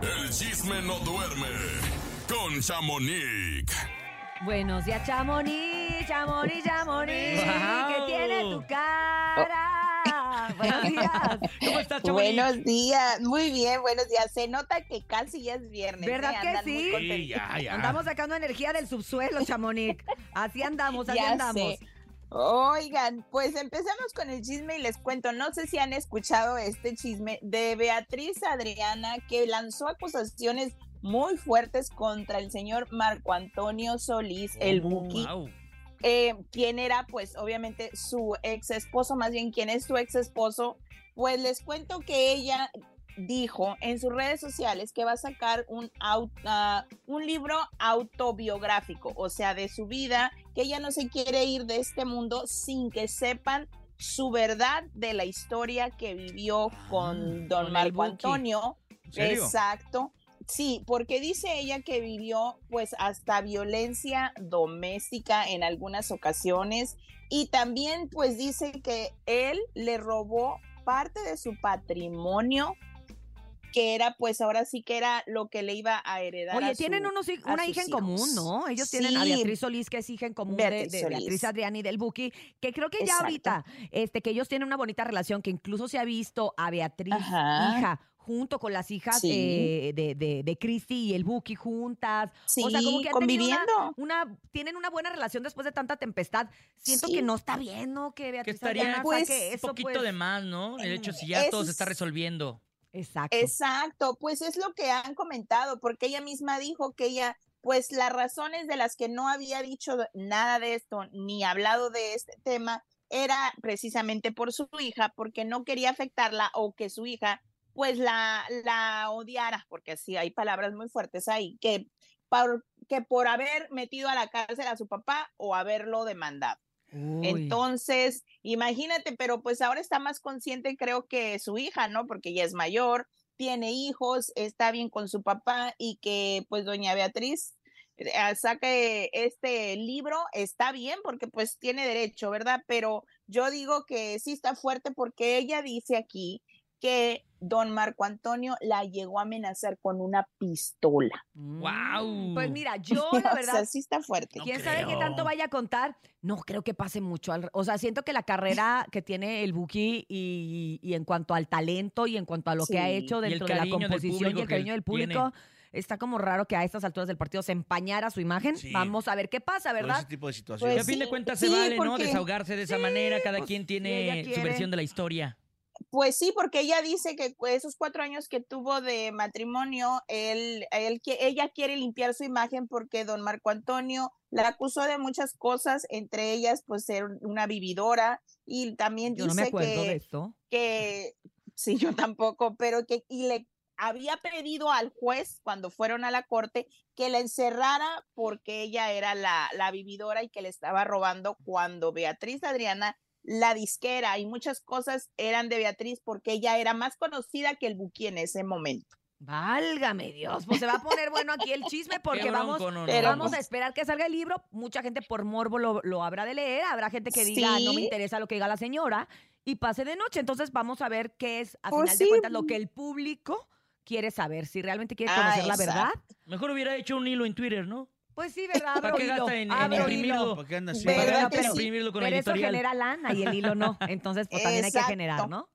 [SPEAKER 2] El chisme no duerme con Chamonix.
[SPEAKER 5] Buenos días, Chamonix, Chamonix, Chamonix.
[SPEAKER 18] Wow.
[SPEAKER 5] ¿Qué tiene tu cara? [LAUGHS] Buenos días.
[SPEAKER 7] ¿Cómo estás, Chamonix?
[SPEAKER 18] Buenos días, muy bien, buenos días. Se nota que casi ya es viernes.
[SPEAKER 5] ¿Verdad
[SPEAKER 18] ¿eh?
[SPEAKER 5] que
[SPEAKER 18] Andan muy
[SPEAKER 5] sí?
[SPEAKER 7] Sí, ya, ya.
[SPEAKER 5] Andamos sacando energía del subsuelo, Chamonix. Así [LAUGHS] andamos, así
[SPEAKER 18] Ya
[SPEAKER 5] andamos.
[SPEAKER 18] sé. Oigan, pues empecemos con el chisme y les cuento, no sé si han escuchado este chisme de Beatriz Adriana que lanzó acusaciones muy fuertes contra el señor Marco Antonio Solís, el Buki,
[SPEAKER 7] Wow.
[SPEAKER 18] Eh, quien era pues obviamente su ex esposo, más bien quien es su ex esposo, pues les cuento que ella dijo en sus redes sociales que va a sacar un, au- ah, un libro autobiográfico, o sea, de su vida, que ella no se quiere ir de este mundo sin que sepan su verdad de la historia que vivió con don
[SPEAKER 7] con el
[SPEAKER 18] Marco. Antonio. Exacto. Sí, porque dice ella que vivió pues hasta violencia doméstica en algunas ocasiones y también pues dice que él le robó parte de su patrimonio que era pues ahora sí que era lo que le iba a heredar.
[SPEAKER 5] Oye,
[SPEAKER 18] a
[SPEAKER 5] tienen unos, una hija en común, ¿no? Ellos tienen a. Beatriz Solís, que es hija en común de-
[SPEAKER 18] Beatriz
[SPEAKER 5] de, y del Buki, que creo que ya
[SPEAKER 18] Exacto.
[SPEAKER 5] ahorita, este, que ellos tienen una bonita relación, que incluso se ha visto a Beatriz,
[SPEAKER 18] Ajá.
[SPEAKER 5] hija, junto con las hijas
[SPEAKER 18] Sí.
[SPEAKER 5] eh, de, de, de Cristi y el Buki juntas. o sea, como
[SPEAKER 18] Sí,
[SPEAKER 5] que han tenido una-
[SPEAKER 18] conviviendo.
[SPEAKER 5] Una, tienen una buena relación después de tanta tempestad. Siento
[SPEAKER 18] Sí.
[SPEAKER 5] que no está bien, ¿no? Que
[SPEAKER 7] Que
[SPEAKER 5] Beatriz
[SPEAKER 7] estaría
[SPEAKER 5] Adriana
[SPEAKER 18] Pues,
[SPEAKER 5] saque
[SPEAKER 7] un
[SPEAKER 5] eso,
[SPEAKER 7] poquito
[SPEAKER 5] pues.
[SPEAKER 7] de más, ¿no? El hecho si ya todo se está
[SPEAKER 18] es-
[SPEAKER 7] resolviendo.
[SPEAKER 5] Exacto.
[SPEAKER 18] Exacto, pues es lo que han comentado, porque ella misma dijo que ella, pues las razones de las que no había dicho nada de esto ni hablado de este tema era precisamente por su hija, porque no quería afectarla o que su hija pues la, la odiara, porque sí hay palabras muy fuertes ahí, que por, que por haber metido a la cárcel a su papá o haberlo demandado.
[SPEAKER 5] Uy.
[SPEAKER 18] Entonces, imagínate, pero pues ahora está más consciente, creo que su hija, ¿no? Porque ella es mayor, tiene hijos, está bien con su papá y que pues doña Beatriz eh, saque este libro, está bien porque pues tiene derecho, ¿verdad? Pero yo digo que sí está fuerte porque ella dice aquí que don Marco Antonio la llegó a amenazar con una pistola.
[SPEAKER 7] ¡Wow!
[SPEAKER 5] Pues mira, [LAUGHS] yo la
[SPEAKER 18] O sea,
[SPEAKER 5] verdad
[SPEAKER 18] sí está fuerte.
[SPEAKER 5] ¿Quién sabe qué tanto vaya a contar? No creo que pase mucho. al- o sea, siento que la carrera [LAUGHS] que tiene el Buki y, y en cuanto al talento y en cuanto a lo que ha hecho dentro de la composición y el cariño del
[SPEAKER 7] tiene.
[SPEAKER 5] público, está como raro que a estas alturas del partido se empañara su imagen.
[SPEAKER 11] Sí.
[SPEAKER 5] Vamos a ver qué pasa,
[SPEAKER 11] Todo
[SPEAKER 5] ¿verdad?
[SPEAKER 11] ese tipo de situaciones.
[SPEAKER 7] a fin de cuentas se
[SPEAKER 18] sí,
[SPEAKER 7] vale, ¿no? Desahogarse de esa manera, cada
[SPEAKER 5] pues,
[SPEAKER 7] quien tiene su versión de la historia.
[SPEAKER 18] Pues sí, porque ella dice que cu- esos cuatro años que tuvo de matrimonio, él, él, que- ella quiere limpiar su imagen porque don Marco Antonio la acusó de muchas cosas, entre ellas pues ser una vividora y también
[SPEAKER 5] Yo no
[SPEAKER 18] dice
[SPEAKER 5] me acuerdo de
[SPEAKER 18] que,
[SPEAKER 5] esto.
[SPEAKER 18] que, [LAUGHS] sí, yo tampoco, pero que y le había pedido al juez cuando fueron a la corte que la encerrara porque ella era la, la vividora y que le estaba robando cuando Beatriz Adriana, la disquera y muchas cosas eran de Beatriz porque ella era más conocida que el Buki en ese momento.
[SPEAKER 5] Válgame Dios, pues se va a poner bueno aquí el chisme [LAUGHS] porque vamos,
[SPEAKER 7] no, no,
[SPEAKER 5] vamos a esperar que salga el libro. Mucha gente por morbo lo, lo habrá de leer, habrá gente que diga no me interesa lo que diga la señora y pase de noche. Entonces vamos a ver qué es a
[SPEAKER 18] Pues
[SPEAKER 5] final de cuentas lo que el público quiere saber, si realmente quiere
[SPEAKER 18] Ah,
[SPEAKER 5] conocer la verdad.
[SPEAKER 7] Mejor hubiera hecho un hilo en Twitter, ¿no?
[SPEAKER 5] Pues sí, ¿verdad?
[SPEAKER 7] ¿Para
[SPEAKER 5] Abro
[SPEAKER 7] qué
[SPEAKER 5] hilo,
[SPEAKER 7] gasta en, en
[SPEAKER 5] abro hilo.
[SPEAKER 7] imprimirlo?
[SPEAKER 11] ¿Por qué anda así?
[SPEAKER 7] ¿Para qué
[SPEAKER 18] ¿Verdad
[SPEAKER 7] gasta
[SPEAKER 18] que
[SPEAKER 7] en
[SPEAKER 18] sí?
[SPEAKER 7] imprimirlo con la
[SPEAKER 5] Pero eso
[SPEAKER 7] editorial?
[SPEAKER 5] genera lana y el hilo no. [LAUGHS] Entonces, pues también hay que
[SPEAKER 18] Exacto.
[SPEAKER 5] generar, ¿no?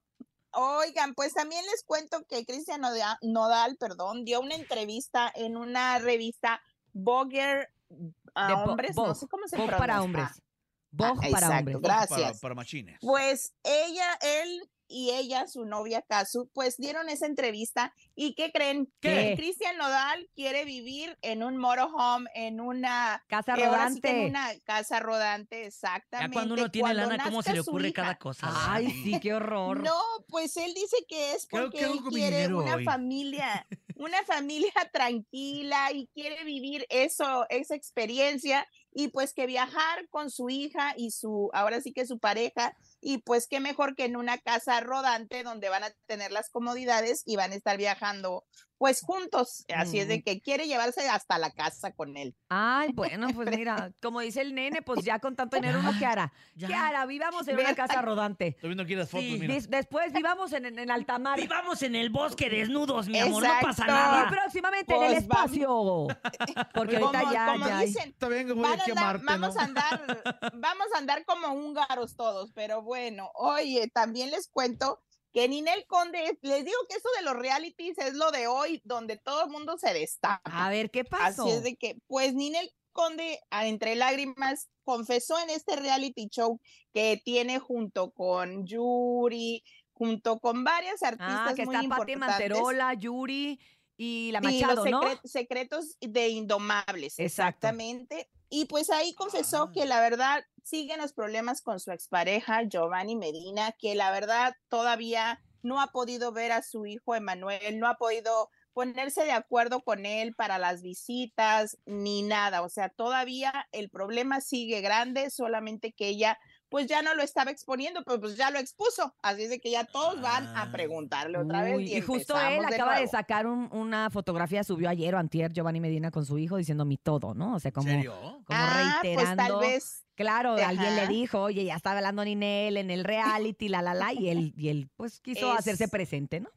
[SPEAKER 18] Oigan, pues también les cuento que Cristian Noda- Nodal, perdón, dio una entrevista en una revista Vogue a
[SPEAKER 5] De Bo-
[SPEAKER 18] hombres, no
[SPEAKER 5] Vogue,
[SPEAKER 18] sé cómo se
[SPEAKER 5] Vogue
[SPEAKER 18] pronuncia.
[SPEAKER 5] para hombres. Vogue para
[SPEAKER 18] exacto,
[SPEAKER 5] hombres.
[SPEAKER 18] gracias.
[SPEAKER 11] Para, para machines.
[SPEAKER 18] Pues ella, él y ella, su novia Kazu, pues dieron esa entrevista y ¿qué creen?
[SPEAKER 5] ¿Qué?
[SPEAKER 18] Que Cristian Nodal quiere vivir en un motorhome, en una
[SPEAKER 5] Casa
[SPEAKER 18] eh, sí
[SPEAKER 5] rodante.
[SPEAKER 18] en una casa rodante,
[SPEAKER 7] Ya
[SPEAKER 18] exactamente.
[SPEAKER 7] cuando uno tiene
[SPEAKER 18] cuando
[SPEAKER 7] lana, ¿cómo se le ocurre cada cosa?
[SPEAKER 5] Ay, sí, qué horror.
[SPEAKER 18] No, pues él dice que es
[SPEAKER 11] ¿Qué hago-
[SPEAKER 18] porque él quiere una
[SPEAKER 11] hoy?
[SPEAKER 18] familia, [LAUGHS] una familia [LAUGHS] tranquila y quiere vivir eso, esa experiencia y pues que viajar con su hija y su, ahora sí que su pareja y pues qué mejor que en una casa rodante donde van a tener las comodidades y van a estar viajando pues juntos. Así es de que quiere llevarse hasta la casa con él.
[SPEAKER 5] Ay, [LAUGHS] bueno, pues mira, como dice el nene, pues ya con tanto dinero, ¿uno qué hará? ¿Qué hará? Vivamos en una casa rodante.
[SPEAKER 11] Estoy viendo aquí las fotos,
[SPEAKER 5] Sí,
[SPEAKER 11] mira.
[SPEAKER 5] des- después vivamos en, en, en alta mar.
[SPEAKER 7] Vivamos en el bosque desnudos, mi amor, no pasa
[SPEAKER 18] Exacto.
[SPEAKER 7] nada.
[SPEAKER 5] Y próximamente en el
[SPEAKER 18] Pues vamos.
[SPEAKER 5] espacio. Porque ahorita
[SPEAKER 18] como,
[SPEAKER 5] ya,
[SPEAKER 18] como
[SPEAKER 5] ya hay-
[SPEAKER 18] dicen,
[SPEAKER 11] Está bien que voy
[SPEAKER 18] van a andar- vamos a andar, vamos a andar como húngaros todos, pero bueno, oye, también les cuento que Ninel Conde, les digo que eso de los realities es lo de hoy, donde todo el mundo se destapa.
[SPEAKER 5] A ver, ¿qué pasó?
[SPEAKER 18] Así es de que, pues Ninel Conde, entre lágrimas, confesó en este reality show que tiene junto con Yuri, junto con varias artistas
[SPEAKER 5] Ah, que
[SPEAKER 18] muy
[SPEAKER 5] está Pati
[SPEAKER 18] importantes.
[SPEAKER 5] Manterola, Yuri y la
[SPEAKER 18] Sí,
[SPEAKER 5] Machado, ¿no?
[SPEAKER 18] secre- secretos de Indomables,
[SPEAKER 5] Exacto.
[SPEAKER 18] exactamente. Y pues ahí
[SPEAKER 11] Ah.
[SPEAKER 18] confesó que la verdad siguen los problemas con su expareja, Giovanni Medina, que la verdad todavía no ha podido ver a su hijo Emanuel, no ha podido ponerse de acuerdo con él para las visitas ni nada. O sea, todavía el problema sigue grande, solamente que ella pues ya no lo estaba exponiendo, pero pues ya lo expuso. Así es de que ya todos van a preguntarle otra vez.
[SPEAKER 5] Uy,
[SPEAKER 18] Y,
[SPEAKER 5] y justo él acaba de sacar un- una fotografía, subió ayer o antier Giovanni Medina con su hijo diciendo mi todo, ¿no? O sea, como,
[SPEAKER 11] serio?
[SPEAKER 5] como
[SPEAKER 18] Ah, pues tal
[SPEAKER 5] reiterando.
[SPEAKER 18] vez.
[SPEAKER 5] Claro, alguien le
[SPEAKER 18] Ajá.
[SPEAKER 5] dijo, oye, ya estaba hablando Ninel en el reality, la, la, la, y él, y él pues quiso
[SPEAKER 18] Es-
[SPEAKER 5] hacerse presente, ¿no?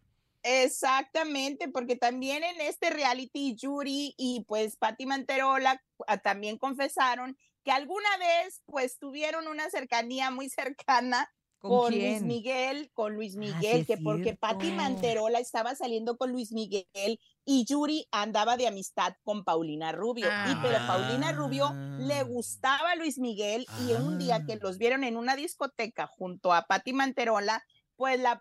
[SPEAKER 18] Exactamente, porque también en este reality Yuri y pues Patti Manterola ah, también confesaron que alguna vez pues tuvieron una cercanía muy cercana
[SPEAKER 5] ¿Con
[SPEAKER 18] con, Luis? Miguel, con Luis
[SPEAKER 5] Ah,
[SPEAKER 18] Miguel, que porque Patti. Manterola estaba saliendo con Luis Miguel y Yuri andaba de amistad con Paulina Rubio. Y pero Paulina Rubio le gustaba a Luis Miguel y un día que los vieron en una discoteca junto a Patti Manterola, pues la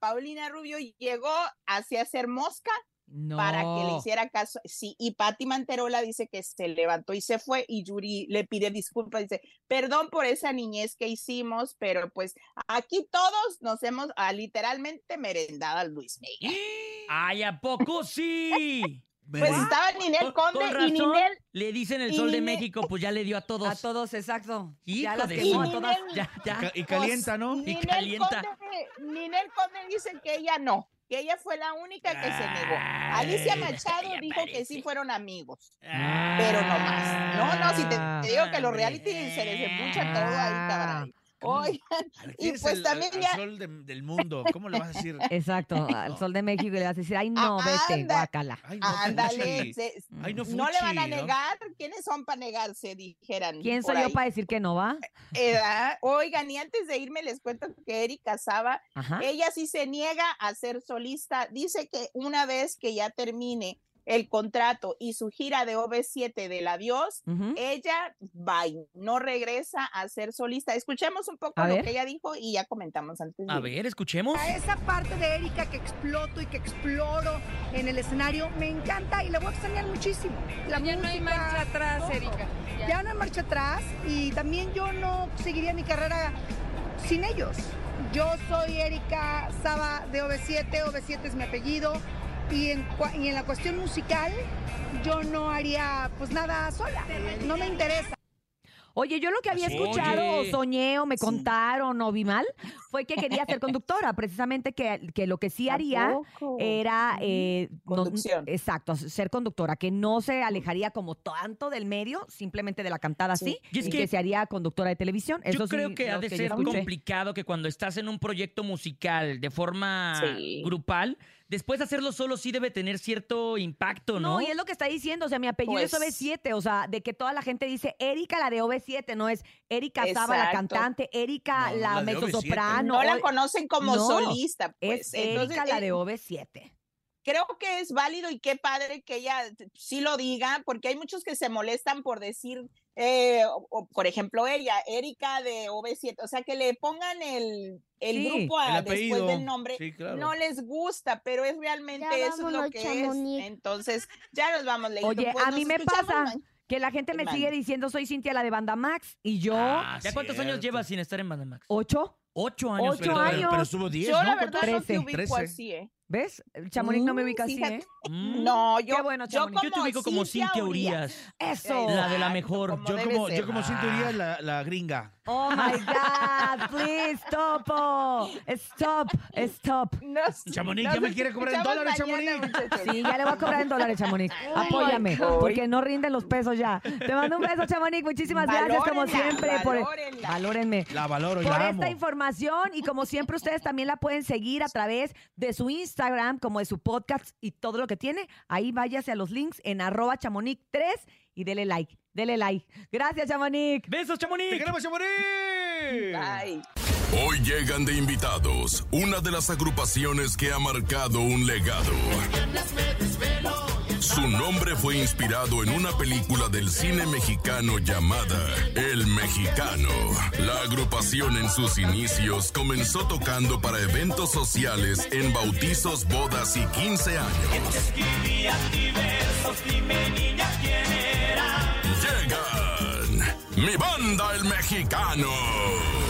[SPEAKER 18] Paulina Rubio llegó hacia hacer mosca
[SPEAKER 5] No.
[SPEAKER 18] para que le hiciera caso. Sí, y Patti Manterola dice que se levantó y se fue y Yuri le pide disculpas, dice, perdón por esa niñez que hicimos, pero pues aquí todos nos hemos ah, literalmente merendado a Luis Miguel. [GASPS]
[SPEAKER 7] ¡Ay, a poco sí! [LAUGHS]
[SPEAKER 18] Pues estaba Ninel
[SPEAKER 7] Con-
[SPEAKER 18] Conde
[SPEAKER 7] con
[SPEAKER 18] y
[SPEAKER 7] razón,
[SPEAKER 18] Ninel
[SPEAKER 7] Le dicen el sol de México, pues ya le dio a todos.
[SPEAKER 5] A todos, exacto.
[SPEAKER 7] Hijo
[SPEAKER 5] ya las
[SPEAKER 7] de
[SPEAKER 5] quemó a
[SPEAKER 7] su-
[SPEAKER 5] todas.
[SPEAKER 7] Ya,
[SPEAKER 11] Y calienta, ¿no?
[SPEAKER 7] Y calienta.
[SPEAKER 18] Conde, Ninel Conde dice que ella no, que ella fue la única que se negó. Alicia
[SPEAKER 7] Ay,
[SPEAKER 18] Machado dijo que sí fueron amigos,
[SPEAKER 7] Ah.
[SPEAKER 18] pero no más. No, no, si te, te digo que los
[SPEAKER 7] hombre.
[SPEAKER 18] reality se les empucha todo ahí, cabrón. Oigan, y pues
[SPEAKER 11] el-
[SPEAKER 18] también
[SPEAKER 11] el
[SPEAKER 18] ya,
[SPEAKER 11] sol de- del mundo. ¿Cómo le vas a decir? [LAUGHS]
[SPEAKER 5] Exacto, al sol de México y le vas a decir, ay, no,
[SPEAKER 18] Ah,
[SPEAKER 5] vete,
[SPEAKER 18] anda.
[SPEAKER 5] guácala.
[SPEAKER 11] Ay, no,
[SPEAKER 18] ándale,
[SPEAKER 11] Fuchi.
[SPEAKER 18] se-
[SPEAKER 11] Ay, no,
[SPEAKER 18] no le van a negar. ¿Quiénes son para negarse? Dijeran.
[SPEAKER 5] ¿Quién soy yo para decir que no va?
[SPEAKER 18] Eh, ah, Oigan, y antes de irme les cuento que Erika Saba
[SPEAKER 5] Ajá.
[SPEAKER 18] Ella sí se niega a ser solista. Dice que una vez que ya termine el contrato y su gira de OV7 del adiós,
[SPEAKER 5] Ujú.
[SPEAKER 18] ella va y no regresa a ser solista. Escuchemos un poco
[SPEAKER 5] A
[SPEAKER 18] lo
[SPEAKER 5] ver.
[SPEAKER 18] que ella dijo y ya comentamos antes.
[SPEAKER 7] A ver, escuchemos.
[SPEAKER 19] A esa parte de Erika que exploto y que exploro en el escenario me encanta y la voy a extrañar muchísimo. La
[SPEAKER 20] Ya no hay marcha atrás,
[SPEAKER 19] todo.
[SPEAKER 20] Erika. Ya.
[SPEAKER 19] Ya no hay marcha atrás y también yo no seguiría mi carrera sin ellos. Yo soy Erika Saba de OV7, OV7 es mi apellido y en, cua- y en la cuestión musical yo no haría pues nada sola, no me interesa.
[SPEAKER 5] Oye, yo lo que había
[SPEAKER 7] Oye.
[SPEAKER 5] escuchado o soñé o me contaron o vi mal fue que quería ser [LAUGHS] conductora, precisamente que, que lo que sí
[SPEAKER 18] ¿A
[SPEAKER 5] haría era eh, no-
[SPEAKER 18] Conducción.
[SPEAKER 5] exacto, ser conductora, que no se alejaría como tanto del medio, simplemente de la cantada sí,
[SPEAKER 18] Sí.
[SPEAKER 7] Y es
[SPEAKER 5] y
[SPEAKER 7] que-
[SPEAKER 5] que, se haría conductora de televisión. Eso
[SPEAKER 7] Yo
[SPEAKER 5] sí,
[SPEAKER 7] creo que ha de ser complicado que cuando estás en un proyecto musical de forma
[SPEAKER 18] Sí.
[SPEAKER 7] grupal, después hacerlo solo sí debe tener cierto impacto, ¿no?
[SPEAKER 5] No, y es lo que está diciendo, o sea, mi apellido es
[SPEAKER 18] Pues-
[SPEAKER 5] OV7, o sea, de que toda la gente dice Erika la de OV7, no es Erika Saba la cantante, Erika
[SPEAKER 11] No,
[SPEAKER 5] la,
[SPEAKER 11] la de OV7.
[SPEAKER 5] mezzosoprano.
[SPEAKER 18] no la conocen como
[SPEAKER 5] No,
[SPEAKER 18] solista, pues.
[SPEAKER 5] es Erika la de OV7.
[SPEAKER 18] Creo que es válido y qué padre que ella sí lo diga, porque hay muchos que se molestan por decir, eh, o- o, por ejemplo, ella, Erika de OV7, o sea, que le pongan el, el
[SPEAKER 5] Sí,
[SPEAKER 18] grupo a-
[SPEAKER 11] el
[SPEAKER 18] después del nombre.
[SPEAKER 11] Sí, claro.
[SPEAKER 18] No les gusta, pero es realmente
[SPEAKER 10] Ya
[SPEAKER 18] eso es lo que
[SPEAKER 10] Chamonix.
[SPEAKER 18] es. Entonces, ya nos vamos, Leito.
[SPEAKER 5] Oye,
[SPEAKER 18] Pues
[SPEAKER 5] a mí me pasa que la gente me sigue diciendo soy Cintia la de Banda Max y yo
[SPEAKER 11] Ah,
[SPEAKER 7] ¿Ya cuántos años llevas sin estar en Banda Max?
[SPEAKER 5] ocho.
[SPEAKER 7] Ocho años.
[SPEAKER 5] Ocho
[SPEAKER 7] pero-
[SPEAKER 11] Pero-
[SPEAKER 5] años.
[SPEAKER 11] Pero estuvo 10,
[SPEAKER 18] Yo
[SPEAKER 11] ¿no?
[SPEAKER 18] la verdad no te
[SPEAKER 5] Trece.
[SPEAKER 18] ubico
[SPEAKER 11] Trece.
[SPEAKER 18] así, ¿eh?
[SPEAKER 5] ¿Ves? Chamonix no me
[SPEAKER 18] Mm,
[SPEAKER 5] ubica así,
[SPEAKER 18] fíjate.
[SPEAKER 5] ¿eh?
[SPEAKER 18] No, yo,
[SPEAKER 5] Qué bueno,
[SPEAKER 18] yo
[SPEAKER 5] Chamonix.
[SPEAKER 7] Yo te ubico como Cintia Urias.
[SPEAKER 5] Eso.
[SPEAKER 7] La de la mejor.
[SPEAKER 18] como
[SPEAKER 11] Yo
[SPEAKER 18] debe
[SPEAKER 11] como,
[SPEAKER 18] ser.
[SPEAKER 11] yo como Cintia Urias, la, la gringa.
[SPEAKER 5] Oh my [LAUGHS] God, please, Topo. Stop, stop.
[SPEAKER 18] No,
[SPEAKER 11] Chamonix, ya me quiere cobrar en dólares, Chamonix.
[SPEAKER 5] Sí, ya le voy a cobrar en dólares, Chamonix. [LAUGHS]
[SPEAKER 18] Oh
[SPEAKER 5] Apóyame, porque no rinden los pesos ya. Te mando un beso, Chamonix. Muchísimas gracias, como
[SPEAKER 18] Valórenla,
[SPEAKER 5] siempre. por
[SPEAKER 18] valórenla.
[SPEAKER 5] Valórenme.
[SPEAKER 11] La valoro y
[SPEAKER 5] por
[SPEAKER 11] la
[SPEAKER 5] esta
[SPEAKER 11] amo.
[SPEAKER 5] información y como siempre ustedes también la pueden seguir a través de su Instagram, como de su podcast y todo lo que tiene. Ahí váyase a los links en arroba chamonix3 y dele like, dele like. Gracias, Chamonix.
[SPEAKER 7] ¡Besos, Chamonix!
[SPEAKER 11] ¡Te queremos, Chamonix!
[SPEAKER 18] Bye.
[SPEAKER 2] Hoy llegan de invitados una de las agrupaciones que ha marcado un legado. Su nombre fue inspirado en una película del cine mexicano llamada El Mexicano. La agrupación en sus inicios comenzó tocando para eventos sociales en bautizos, bodas y 15 años. Llegan mi banda El Mexicano.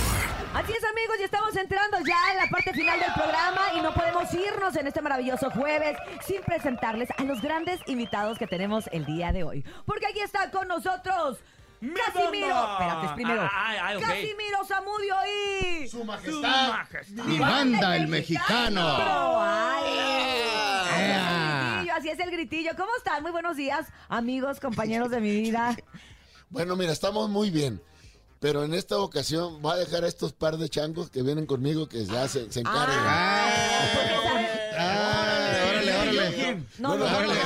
[SPEAKER 5] Así es, amigos, y estamos entrando ya en la parte final del programa y no podemos irnos en este maravilloso jueves sin presentarles a los grandes invitados que tenemos el día de hoy. Porque aquí está con nosotros Casimiro. Espérate, es primero.
[SPEAKER 7] Ah, ah, ah.
[SPEAKER 5] Casimiro Zamudio y.
[SPEAKER 20] Su majestad. Mi banda, el mexicano.
[SPEAKER 5] Ay, así es el
[SPEAKER 20] Ea.
[SPEAKER 5] gritillo, así es el gritillo. ¿Cómo están? Muy buenos días, amigos, compañeros de mi vida. [LAUGHS]
[SPEAKER 20] Bueno, mira, estamos muy bien. Pero en esta ocasión voy a dejar a estos par de changos que vienen conmigo que ya se, se encarguen.
[SPEAKER 11] órale, órale.
[SPEAKER 5] No, no, no, no,
[SPEAKER 11] De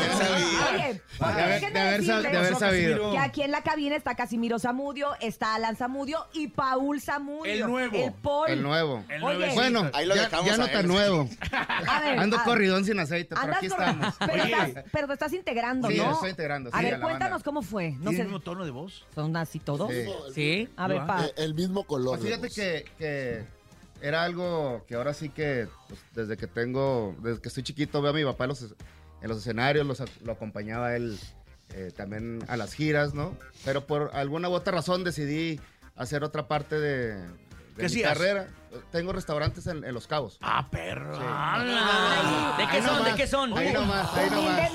[SPEAKER 11] haber- sabido.
[SPEAKER 5] Que aquí en la cabina está Casimiro Zamudio, está Alan Zamudio y Paul Zamudio.
[SPEAKER 11] El nuevo.
[SPEAKER 5] El Paul.
[SPEAKER 11] El nuevo.
[SPEAKER 5] Oye,
[SPEAKER 11] Bueno,
[SPEAKER 20] Ahí lo
[SPEAKER 11] ya,
[SPEAKER 20] dejamos
[SPEAKER 11] ya no tan
[SPEAKER 20] sí.
[SPEAKER 11] nuevo.
[SPEAKER 5] a ver,
[SPEAKER 11] Ando
[SPEAKER 5] a-
[SPEAKER 11] corridón sin aceite, pero aquí estamos.
[SPEAKER 5] Pero, estás, pero te estás integrando,
[SPEAKER 11] Sí,
[SPEAKER 5] ¿no?
[SPEAKER 11] me estoy integrando,
[SPEAKER 5] A
[SPEAKER 11] sí,
[SPEAKER 5] ver,
[SPEAKER 11] a
[SPEAKER 5] cuéntanos cómo fue. No
[SPEAKER 11] ¿Tiene
[SPEAKER 5] sé,
[SPEAKER 11] el mismo tono de voz?
[SPEAKER 5] ¿Son así todos?
[SPEAKER 20] Sí.
[SPEAKER 7] ¿Sí?
[SPEAKER 5] A ver, pa.
[SPEAKER 20] Eh, El mismo color.
[SPEAKER 11] Pues fíjate que, que era algo que ahora sí que pues, desde que tengo, desde que estoy chiquito veo a mi papá los, en los escenarios, los, lo acompañaba él eh, también a las giras, ¿no? Pero por alguna u otra razón decidí hacer otra parte de, de
[SPEAKER 3] ¿Qué
[SPEAKER 11] mi
[SPEAKER 3] hacías?
[SPEAKER 11] carrera. Tengo restaurantes en, en Los Cabos.
[SPEAKER 3] Ah, perro.
[SPEAKER 7] ¡Hala! ¿De qué
[SPEAKER 11] Ahí
[SPEAKER 7] son? ¿De
[SPEAKER 11] nomás,
[SPEAKER 7] qué son?
[SPEAKER 11] Ahí nomás, ahí nomás.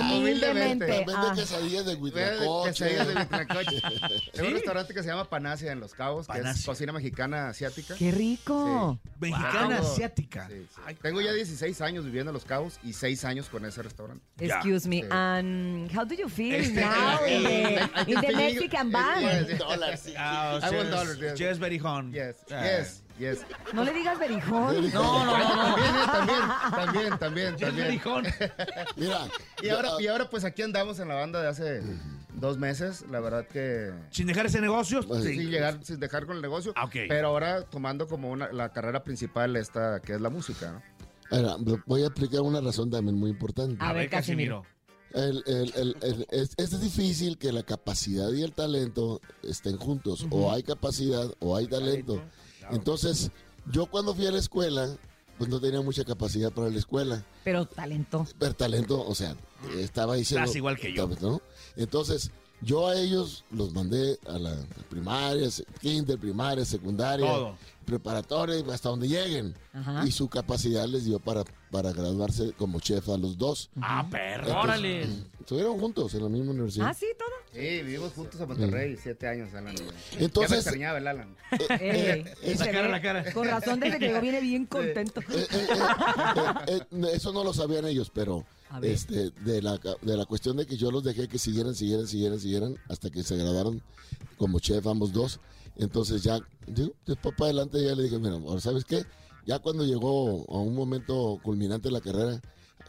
[SPEAKER 5] Humildemente.
[SPEAKER 20] Vende
[SPEAKER 5] Ah.
[SPEAKER 20] quesadillas de huitlacoche.
[SPEAKER 11] quesadillas de Huitlacoche. [LAUGHS] Tengo un restaurante que se llama Panasia en Los Cabos, que es cocina mexicana asiática.
[SPEAKER 5] ¡Qué rico!
[SPEAKER 3] Mexicana asiática.
[SPEAKER 11] sí, sí. Tengo ya 16 años viviendo en Los Cabos y 6 años con ese restaurante.
[SPEAKER 5] Excuse me,
[SPEAKER 11] Sí.
[SPEAKER 5] and how do you feel
[SPEAKER 11] Este,
[SPEAKER 5] now [LAUGHS] in the, in the Mexican [LAUGHS]
[SPEAKER 20] Dólares, sí.
[SPEAKER 3] Ah,
[SPEAKER 11] I want
[SPEAKER 3] cheers-
[SPEAKER 11] dollars, yes.
[SPEAKER 3] very hon.
[SPEAKER 11] Yes,
[SPEAKER 3] Ah.
[SPEAKER 11] yes, yes.
[SPEAKER 5] No le digas berijón.
[SPEAKER 7] No, no, no, no.
[SPEAKER 11] También, eh, también, también, también,
[SPEAKER 3] hon. [LAUGHS]
[SPEAKER 20] Mira.
[SPEAKER 11] Y ahora, y ahora pues aquí andamos en la banda de hace dos meses, la verdad que...
[SPEAKER 3] Sin dejar ese negocio.
[SPEAKER 20] Pues,
[SPEAKER 3] sí.
[SPEAKER 11] Sin llegar, sin dejar con el negocio,
[SPEAKER 3] Ah, ok.
[SPEAKER 11] pero ahora tomando como una, la carrera principal esta, que es la música, ¿no?
[SPEAKER 20] Voy a explicar una razón también muy importante.
[SPEAKER 5] A ver, Casimiro.
[SPEAKER 20] El- el- el- el- es, es difícil que la capacidad y el talento estén juntos. O hay capacidad o hay talento. Entonces, yo cuando fui a la escuela, pues no tenía mucha capacidad para la escuela.
[SPEAKER 5] Pero talento.
[SPEAKER 20] Pero talento, o sea, estaba diciendo...
[SPEAKER 3] Estás igual que yo.
[SPEAKER 20] ¿no? Entonces, yo a ellos los mandé a la primaria, kinder, primaria, secundaria,
[SPEAKER 3] Todo.
[SPEAKER 20] preparatoria, hasta donde lleguen.
[SPEAKER 5] Ajá.
[SPEAKER 20] Y su capacidad les dio para, para graduarse como chef a los dos.
[SPEAKER 3] Ah, perro.
[SPEAKER 20] Entonces,
[SPEAKER 7] Órale.
[SPEAKER 20] Estuvieron juntos en la misma universidad.
[SPEAKER 5] Ah, sí, todo.
[SPEAKER 11] Sí, vivimos juntos en Monterrey, siete años, Alan. yo. ya me
[SPEAKER 20] Entonces-
[SPEAKER 11] extrañaba el Alan.
[SPEAKER 5] Eh,
[SPEAKER 20] eh,
[SPEAKER 5] se
[SPEAKER 3] la cara, la cara.
[SPEAKER 5] Con razón, desde que llegó viene bien contento.
[SPEAKER 20] Eh, eh, eh, eh, eso no lo sabían ellos, pero
[SPEAKER 5] A.
[SPEAKER 20] este, de, la, de la cuestión de que yo los dejé que siguieran, siguieran, siguieran, siguieran, hasta que se graduaron como chef ambos dos. Entonces ya, digo, después para adelante ya le dije, mira, sabes qué, ya cuando llegó a un momento culminante de la carrera,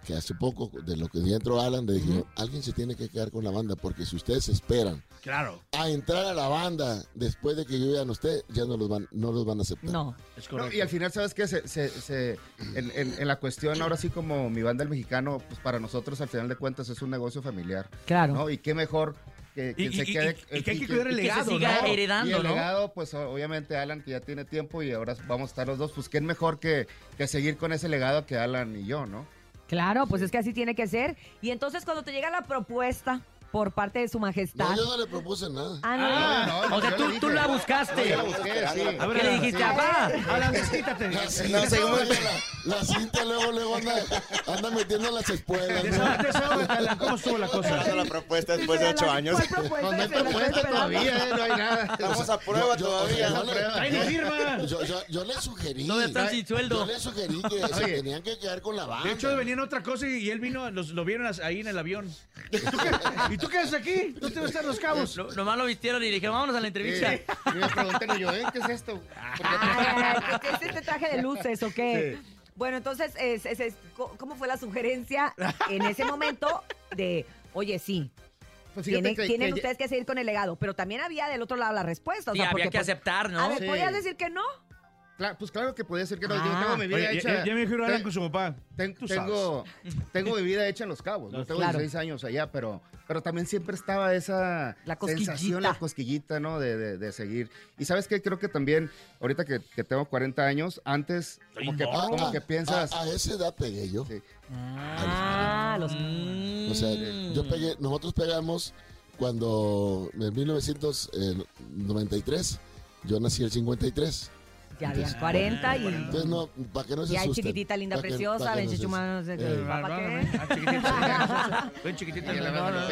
[SPEAKER 20] que hace poco, de lo que ya entró Alan, le dije, alguien se tiene que quedar con la banda, porque si ustedes esperan
[SPEAKER 3] Claro.
[SPEAKER 20] a entrar a la banda después de que yo ya no esté, ya no los van, no los van a aceptar.
[SPEAKER 5] No.
[SPEAKER 3] Es
[SPEAKER 11] No,
[SPEAKER 3] correcto.
[SPEAKER 11] y al final, ¿sabes qué? Se, se- se- en, en- en la cuestión, ahora sí como mi banda el mexicano, pues para nosotros al final de cuentas es un negocio familiar.
[SPEAKER 5] Claro.
[SPEAKER 11] ¿no? Y qué mejor que, que
[SPEAKER 3] Y-
[SPEAKER 11] se
[SPEAKER 3] y-
[SPEAKER 11] quede...
[SPEAKER 3] y- y que hay que cuidar el
[SPEAKER 7] Y que se
[SPEAKER 3] legado,
[SPEAKER 7] siga
[SPEAKER 3] ¿no?
[SPEAKER 7] heredando,
[SPEAKER 11] y el
[SPEAKER 7] ¿no?
[SPEAKER 11] legado, pues obviamente Alan que ya tiene tiempo y ahora vamos a estar los dos, pues qué mejor que, que seguir con ese legado que Alan y yo, ¿no?
[SPEAKER 5] Claro, pues es que así tiene que ser. Y entonces cuando te llega la propuesta por parte de su majestad.
[SPEAKER 20] No, yo no le propuse nada.
[SPEAKER 5] Ah, no.
[SPEAKER 7] Ah, o sea, tú, tú la buscaste.
[SPEAKER 11] No, yo la busqué, sí.
[SPEAKER 7] A ver, ¿Qué le dijiste, papá?
[SPEAKER 6] Alan, desquítate.
[SPEAKER 20] La cinta, la, la cinta luego, luego anda, anda metiendo en las espuelas. ¿no?
[SPEAKER 6] Alan, ¿Cómo estuvo la cosa?
[SPEAKER 21] La propuesta después de ocho años.
[SPEAKER 11] No, no hay propuesta todavía, eh, no hay nada.
[SPEAKER 21] Estamos a prueba todavía.
[SPEAKER 20] o sea, yo le-
[SPEAKER 6] ¡Ahí no firma!
[SPEAKER 20] Yo, yo, yo le sugerí.
[SPEAKER 7] No están sin sueldo.
[SPEAKER 20] Yo le sugerí que se tenían que quedar con la banda.
[SPEAKER 6] De hecho, venían otra cosa y, y él vino, los, lo vieron ahí en el avión. [LAUGHS] ¿Y tú qué, ¿Y tú haces aquí? ¿Dónde vas a estar los cabos?
[SPEAKER 7] No- nomás lo vistieron y le dijeron, vámonos a la entrevista.
[SPEAKER 11] Sí. Y me pregunté, yo, ¿eh? ¿qué es esto? [LAUGHS] ¿Por qué
[SPEAKER 5] Ay, ay, ay, [LAUGHS] ¿qué es este traje de luces o qué? Bueno, entonces, es- es- es- co- ¿cómo fue la sugerencia en ese momento de, oye, sí,
[SPEAKER 11] Pues
[SPEAKER 5] tienen,
[SPEAKER 11] que-
[SPEAKER 5] tienen
[SPEAKER 11] que-
[SPEAKER 5] ustedes que seguir con el legado? Pero también había del otro lado la respuesta. O
[SPEAKER 7] Sí,
[SPEAKER 5] sea,
[SPEAKER 7] había
[SPEAKER 5] porque,
[SPEAKER 7] que
[SPEAKER 5] pues,
[SPEAKER 7] aceptar, ¿no?
[SPEAKER 5] A ver,
[SPEAKER 11] Sí.
[SPEAKER 5] ¿podías decir que no?
[SPEAKER 11] Pues claro que podía ser que no. Yo
[SPEAKER 5] Ah.
[SPEAKER 11] tengo mi vida
[SPEAKER 6] Oye,
[SPEAKER 11] hecha.
[SPEAKER 6] ya, ya me dijeron con su papá.
[SPEAKER 11] ten-
[SPEAKER 6] Tú
[SPEAKER 11] tengo, tengo mi vida hecha en Los Cabos. ¿no? Tengo
[SPEAKER 5] Claro.
[SPEAKER 11] 16 años allá, pero, pero también siempre estaba esa
[SPEAKER 5] La cosquillita.
[SPEAKER 11] sensación, la cosquillita, ¿no? De, de- de seguir. Y sabes qué, creo que también, ahorita que, que tengo 40 años, antes como que,
[SPEAKER 20] Ah,
[SPEAKER 11] como que piensas...
[SPEAKER 20] A, a esa edad pegué yo.
[SPEAKER 11] Sí.
[SPEAKER 5] Ah, los...
[SPEAKER 20] O sea, yo pegué, nosotros pegamos cuando en 1993, yo nací el 53.
[SPEAKER 5] Ya habían 40 y...
[SPEAKER 20] Entonces, no, para que no se
[SPEAKER 5] Y hay
[SPEAKER 20] asusten.
[SPEAKER 5] chiquitita, linda,
[SPEAKER 20] Pa' que-
[SPEAKER 5] preciosa,
[SPEAKER 20] pa' que
[SPEAKER 5] ven,
[SPEAKER 20] no se-
[SPEAKER 5] qué,
[SPEAKER 20] Eh,
[SPEAKER 5] ¿papá qué?
[SPEAKER 6] Ah, chiquitita. Ven, chiquitita.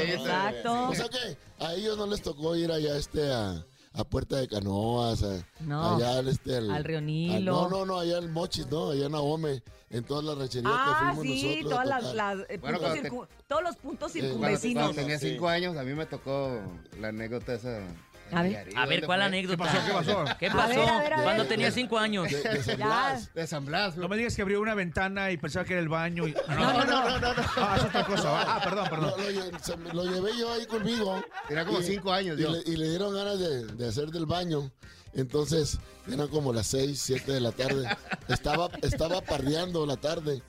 [SPEAKER 5] Exacto.
[SPEAKER 20] O sea que a ellos no les tocó ir allá este a, a Puerta de Canoas, a-
[SPEAKER 5] No.
[SPEAKER 20] allá al este al,
[SPEAKER 5] Al Río
[SPEAKER 20] al-
[SPEAKER 5] Nilo.
[SPEAKER 20] no, no, no, allá en Mochis, no, allá en Ahome, en todas las rancherías que
[SPEAKER 5] Ah,
[SPEAKER 20] fuimos
[SPEAKER 5] sí,
[SPEAKER 20] nosotros. a
[SPEAKER 5] todas las,
[SPEAKER 20] tocar.
[SPEAKER 5] las, eh,
[SPEAKER 11] Bueno,
[SPEAKER 5] puntos
[SPEAKER 11] cuando
[SPEAKER 5] circu- todos los puntos
[SPEAKER 20] Eh,
[SPEAKER 11] Cuando,
[SPEAKER 5] circunvecinos.
[SPEAKER 11] cuando tenía 5 años, a mí me tocó la anécdota esa.
[SPEAKER 5] A ver.
[SPEAKER 7] A ver,
[SPEAKER 11] ¿dónde
[SPEAKER 7] ¿cuál
[SPEAKER 11] fue?
[SPEAKER 7] anécdota?
[SPEAKER 6] pasó? ¿Qué pasó?
[SPEAKER 7] ¿Qué
[SPEAKER 5] A
[SPEAKER 7] pasó?
[SPEAKER 5] a a
[SPEAKER 7] Cuando
[SPEAKER 5] ver.
[SPEAKER 7] tenía cinco años.
[SPEAKER 20] De, de San. Blas.
[SPEAKER 11] De San Blas.
[SPEAKER 6] No me digas que abrió una ventana y pensaba que era el baño. y-
[SPEAKER 11] No, no, no, no, no.
[SPEAKER 6] Ah, es otra cosa. Ah, perdón, perdón.
[SPEAKER 20] Lo, llevé yo ahí conmigo.
[SPEAKER 11] Tenía como
[SPEAKER 20] Y-
[SPEAKER 11] 5 años
[SPEAKER 20] Y
[SPEAKER 11] yo.
[SPEAKER 20] le, y le dieron ganas de, de hacer del baño. Entonces, eran como las 6, 7 de la tarde. Estaba, estaba pardeando la tarde.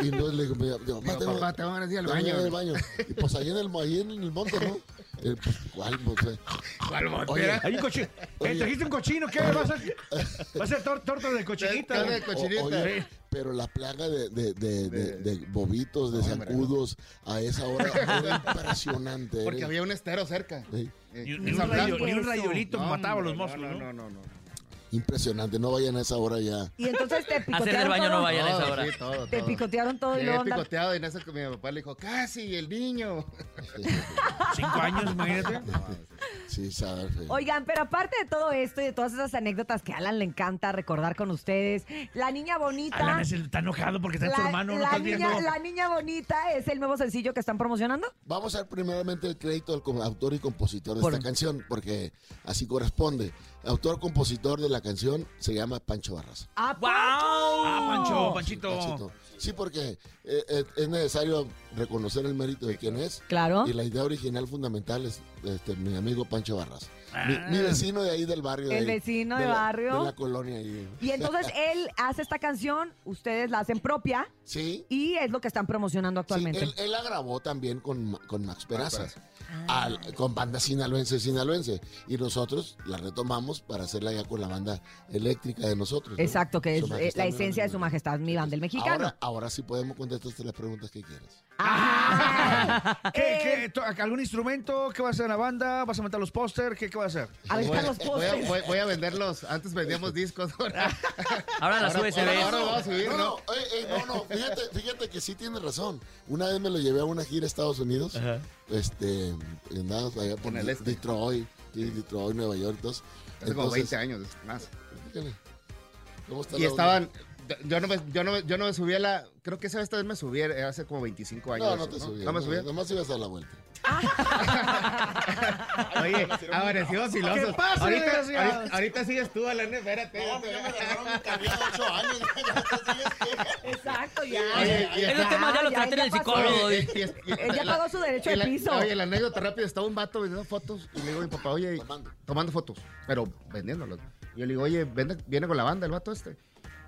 [SPEAKER 20] Y entonces le digo,
[SPEAKER 11] papá, tengo ganas de ir al baño.
[SPEAKER 20] al baño. Y pues ahí en el, ahí en el monte, ¿no? Eh, pues, ¿cuál monte?
[SPEAKER 11] ¿Cuál monte?
[SPEAKER 20] Oye,
[SPEAKER 6] Hay un cochino.
[SPEAKER 20] Oye.
[SPEAKER 6] ¿Trajiste un cochino? ¿Qué? ¿Va a ser, va a ser tor- torta de cochinita?
[SPEAKER 11] De
[SPEAKER 20] O-
[SPEAKER 11] cochinita.
[SPEAKER 20] oye, pero la plaga de, de, de, de- de bobitos, de
[SPEAKER 11] No,
[SPEAKER 20] zancudos, a esa hora era impresionante.
[SPEAKER 11] Porque
[SPEAKER 20] era-
[SPEAKER 11] había un estero cerca.
[SPEAKER 20] Sí,
[SPEAKER 11] Eh,
[SPEAKER 6] ni un rayo- ni un rayolito
[SPEAKER 11] No,
[SPEAKER 6] mataba a los
[SPEAKER 11] no,
[SPEAKER 6] ¿no?
[SPEAKER 11] no, no, no.
[SPEAKER 20] Impresionante. No vayan a esa hora ya.
[SPEAKER 5] Y entonces te [LAUGHS] picotearon
[SPEAKER 7] Hacer del baño
[SPEAKER 5] todo.
[SPEAKER 7] no vayan a esa hora.
[SPEAKER 11] sí, todo,
[SPEAKER 5] Te
[SPEAKER 11] todo.
[SPEAKER 5] picotearon todo y luego
[SPEAKER 11] picoteado y en eso que mi papá le dijo, casi, el niño. [LAUGHS]
[SPEAKER 6] Cinco años, imagínate.
[SPEAKER 20] Sí, sabe.
[SPEAKER 5] Oigan, pero aparte de todo esto y de todas esas anécdotas que a Alan le encanta recordar con ustedes, la niña bonita.
[SPEAKER 6] Alan es el- está enojado porque está en su
[SPEAKER 5] la,
[SPEAKER 6] hermano, ¿no
[SPEAKER 5] la niña, la niña bonita es el nuevo sencillo que están promocionando.
[SPEAKER 20] Vamos a dar primeramente el crédito al autor y compositor de
[SPEAKER 5] Por-
[SPEAKER 20] esta canción, porque así corresponde. Autor-compositor de la canción se llama Pancho Barras.
[SPEAKER 5] ¡Ah,
[SPEAKER 6] Ah, Pancho, Panchito.
[SPEAKER 20] Panchito. Sí, porque eh, eh, es necesario reconocer el mérito de quién es.
[SPEAKER 5] Claro.
[SPEAKER 20] Y la idea original fundamental es este, mi amigo Pancho Barras. Mi,
[SPEAKER 6] Ah.
[SPEAKER 20] mi vecino de ahí del barrio. de
[SPEAKER 5] El
[SPEAKER 20] ahí,
[SPEAKER 5] vecino de barrio.
[SPEAKER 20] De la colonia ahí.
[SPEAKER 5] Y entonces [LAUGHS] él hace esta canción, ustedes la hacen propia
[SPEAKER 20] Sí.
[SPEAKER 5] y es lo que están promocionando
[SPEAKER 20] Sí,
[SPEAKER 5] actualmente.
[SPEAKER 20] él, él la grabó también con, con Max Peraza,
[SPEAKER 11] Peraza.
[SPEAKER 20] Al- con banda sinaloense sinaloense. Y nosotros la retomamos para hacerla ya con la banda eléctrica de nosotros. ¿no?
[SPEAKER 5] Exacto, que es eh, la esencia de su majestad, mi banda, el mexicano.
[SPEAKER 20] Ahora, ahora sí podemos contestarte las preguntas que quieras.
[SPEAKER 5] Ah,
[SPEAKER 6] ¿Qué,
[SPEAKER 5] eh,
[SPEAKER 6] qué, to- ¿Algún instrumento? ¿Qué va a hacer en la banda? ¿Vas a montar los póster? ¿Qué, ¿Qué va a hacer?
[SPEAKER 5] a
[SPEAKER 11] Voy,
[SPEAKER 5] los
[SPEAKER 11] voy a,
[SPEAKER 5] postres.
[SPEAKER 11] voy- voy a venderlos. Antes vendíamos discos. Ahora,
[SPEAKER 7] Ahora las
[SPEAKER 11] ahora,
[SPEAKER 7] USBs.
[SPEAKER 11] ahora, ahora vamos a subir,
[SPEAKER 20] No,
[SPEAKER 11] ¿no?
[SPEAKER 20] no, eh, eh, no, no, fíjate, fíjate que sí tiene razón. Una vez me lo llevé a una gira a Estados Unidos. Este, andábamos allá por
[SPEAKER 11] En el este.
[SPEAKER 20] Detroit, sí, Detroit, Nueva York. Entonces,
[SPEAKER 11] Hace como
[SPEAKER 20] entonces,
[SPEAKER 11] 20 años más.
[SPEAKER 20] fíjale, ¿cómo está
[SPEAKER 11] Y
[SPEAKER 20] la
[SPEAKER 11] estaban. Yo no, me, yo, no, me- yo no me subí a la. Creo que esa esta vez me subí eh, hace como 25 años.
[SPEAKER 20] No, no te subí.
[SPEAKER 11] No me subí.
[SPEAKER 20] Nomás ibas a dar la vuelta. [LAUGHS]
[SPEAKER 11] Oye, amanecimos filosos.
[SPEAKER 6] ¿Qué pasa,
[SPEAKER 11] ahorita, ahorita, ahorita sigues tú, Alan, espérate.
[SPEAKER 5] Exacto, ya.
[SPEAKER 11] Oye, y
[SPEAKER 7] Esos
[SPEAKER 11] está-
[SPEAKER 7] temas ya los
[SPEAKER 5] ya,
[SPEAKER 7] traten
[SPEAKER 5] ya
[SPEAKER 7] el psicólogo.
[SPEAKER 11] Oye, y- y- y-
[SPEAKER 5] Él ya
[SPEAKER 11] la-
[SPEAKER 5] pagó su derecho
[SPEAKER 11] la-
[SPEAKER 5] piso.
[SPEAKER 11] Oye, la anécdota rápida, estaba un vato vendiendo fotos y le digo a mi papá, oye,
[SPEAKER 20] Tomando.
[SPEAKER 11] tomando fotos, pero vendiéndolas. Y yo le digo, oye, vende- viene con la banda el vato este.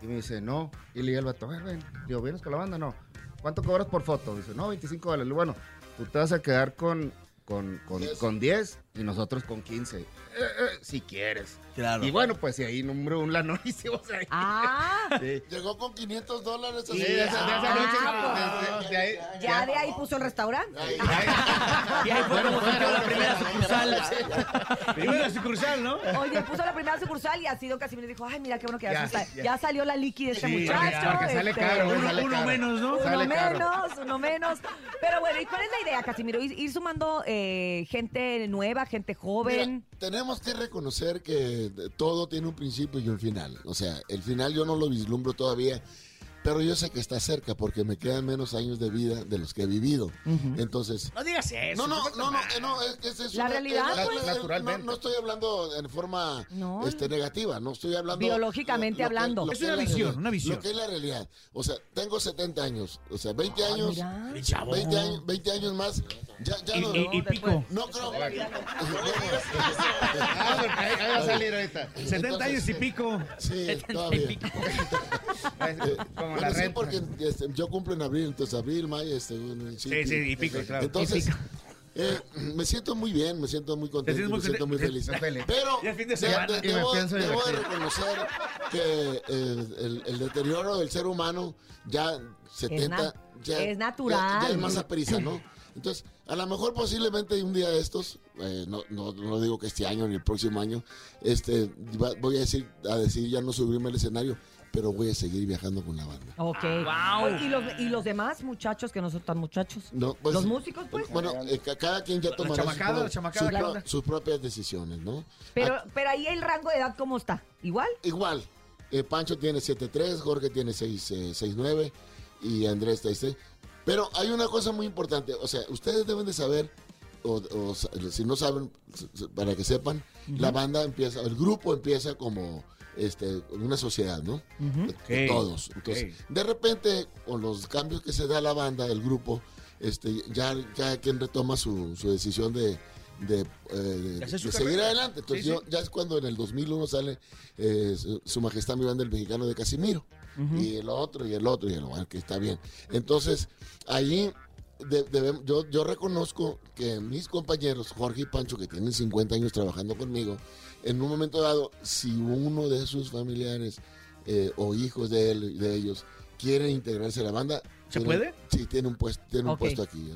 [SPEAKER 11] Y me dice, no. Y le digo al vato, a ver, ven. Digo, ¿vienes con la banda? No. ¿Cuánto cobras por foto? Dice, no, 25 dólares. Bueno, tú te vas a quedar con, con, con, con 10 Y nosotros con 15. Eh, eh, si quieres.
[SPEAKER 6] Claro.
[SPEAKER 11] Y bueno, pues [LAUGHS] y ahí número un la no hicimos ahí.
[SPEAKER 5] Ah.
[SPEAKER 11] Sí.
[SPEAKER 20] Llegó con 500 dólares.
[SPEAKER 11] Sí,
[SPEAKER 20] así.
[SPEAKER 11] de esa, de esa
[SPEAKER 20] Ah,
[SPEAKER 11] noche.
[SPEAKER 5] Ah,
[SPEAKER 11] de- de- de ahí-
[SPEAKER 5] Ya de ahí puso el restaurante.
[SPEAKER 7] Y ahí fue como la primera sucursal. [LAUGHS]
[SPEAKER 6] Primera sucursal, ¿no?
[SPEAKER 5] Oye, puso la primera sucursal y así Don Casimiro dijo, ay, mira qué bueno que ya,
[SPEAKER 11] Ya,
[SPEAKER 5] salió la liqui de este
[SPEAKER 11] Sí,
[SPEAKER 5] muchacho.
[SPEAKER 11] porque sale
[SPEAKER 5] este,
[SPEAKER 11] caro,
[SPEAKER 6] Uno,
[SPEAKER 11] sale
[SPEAKER 6] uno
[SPEAKER 11] caro.
[SPEAKER 6] menos, ¿no?
[SPEAKER 5] Uno
[SPEAKER 11] Sale caro.
[SPEAKER 5] menos, uno menos. Pero bueno, ¿y cuál es la idea, Casimiro? Ir, ir sumando eh, gente nueva, gente joven.
[SPEAKER 20] Mira, tenemos que reconocer que todo tiene un principio y un final. O sea, el final yo no lo vislumbro todavía, pero yo sé que está cerca porque me quedan menos años de vida de los que he vivido. Entonces,
[SPEAKER 6] No digas eso.
[SPEAKER 20] no, no,
[SPEAKER 6] ¿qué
[SPEAKER 20] no, no, eh, no, es, que esa es
[SPEAKER 5] La
[SPEAKER 20] una-
[SPEAKER 5] realidad,
[SPEAKER 20] es-
[SPEAKER 5] pues.
[SPEAKER 20] es-
[SPEAKER 11] Naturalmente.
[SPEAKER 20] No, no estoy hablando en forma
[SPEAKER 5] No.
[SPEAKER 20] este, negativa, no estoy hablando...
[SPEAKER 5] Biológicamente
[SPEAKER 20] que-
[SPEAKER 5] hablando.
[SPEAKER 6] Es
[SPEAKER 20] que
[SPEAKER 6] una
[SPEAKER 20] la
[SPEAKER 6] visión,
[SPEAKER 20] realidad.
[SPEAKER 6] una visión.
[SPEAKER 20] Lo que es la realidad. O sea, tengo 70 años, o sea, 20 años...
[SPEAKER 5] mira.
[SPEAKER 6] Qué chavo.
[SPEAKER 20] 20 años, 20 años más, ya, ya
[SPEAKER 6] Y,
[SPEAKER 20] no...
[SPEAKER 6] y- y pico.
[SPEAKER 20] no creo...
[SPEAKER 11] Ah, [LAUGHS] porque ahí, ahí va a salir ahorita.
[SPEAKER 6] 70 años y pico.
[SPEAKER 20] Sí, todavía. [LAUGHS] [LAUGHS]
[SPEAKER 11] Es Como
[SPEAKER 20] Bueno,
[SPEAKER 11] la
[SPEAKER 20] sí,
[SPEAKER 11] renta.
[SPEAKER 20] porque este, yo cumplo en abril, entonces abril, mayo, este, bueno,
[SPEAKER 6] Sí, sí, y pico, claro.
[SPEAKER 20] Entonces, eh, me siento muy bien, me siento muy contento,
[SPEAKER 6] muy
[SPEAKER 20] me siento muy feliz. [LAUGHS] Pero
[SPEAKER 6] es de
[SPEAKER 20] de- debo, de reconocer que eh, el, el deterioro del ser humano ya 70,
[SPEAKER 5] na-
[SPEAKER 20] ya,
[SPEAKER 5] es natural.
[SPEAKER 20] Ya, ya es más a prisa, ¿no? [CLEARS THROAT] Entonces, a lo mejor posiblemente un día de estos, eh, no, no, no digo que este año ni el próximo año, este, va- voy a decir, a decir ya no subirme al escenario, pero voy a seguir viajando con la banda.
[SPEAKER 5] Ok.
[SPEAKER 7] Wow.
[SPEAKER 5] Oye, ¿Y los, ¿Y los demás muchachos que no son tan muchachos?
[SPEAKER 20] No, pues,
[SPEAKER 5] ¿Los músicos, pues?
[SPEAKER 20] Bueno, eh, ca- cada quien ya tomará sus,
[SPEAKER 6] chamacada,
[SPEAKER 20] pro-
[SPEAKER 6] la chamacada,
[SPEAKER 20] sus
[SPEAKER 6] ¿qué
[SPEAKER 20] pro-
[SPEAKER 6] onda?
[SPEAKER 20] sus propias decisiones, ¿no?
[SPEAKER 5] Pero,
[SPEAKER 20] Ah,
[SPEAKER 5] pero ahí el rango de edad, ¿cómo está? ¿Igual?
[SPEAKER 20] igual, eh, Pancho tiene 7'3", Jorge tiene 6, eh, 6'9", y Andrés 6'6". Pero hay una cosa muy importante, o sea, ustedes deben de saber, o, o sa- si no saben, s- s- para que sepan, la banda empieza, el grupo empieza como este, una sociedad, ¿no? De
[SPEAKER 6] Ok,
[SPEAKER 20] todos. Entonces, de repente, con los cambios que se da a la banda, el grupo, este, ya cada quien retoma su, su decisión de, de, eh, de-
[SPEAKER 6] De
[SPEAKER 20] seguir adelante. Entonces,
[SPEAKER 6] Sí,
[SPEAKER 20] yo, ya es cuando en el 2001 sale eh, su, su Majestad mi banda el mexicano de Casimiro. Y el otro, y el otro, y el otro, que está bien. Entonces, ahí de- yo, yo reconozco que mis compañeros, Jorge y Pancho, que tienen 50 años trabajando conmigo, en un momento dado, si uno de sus familiares eh, o hijos de, él, de ellos quieren integrarse a la banda,
[SPEAKER 6] ¿Se
[SPEAKER 20] tienen-
[SPEAKER 6] puede?
[SPEAKER 20] Sí, tiene un puesto, tiene un puesto aquí.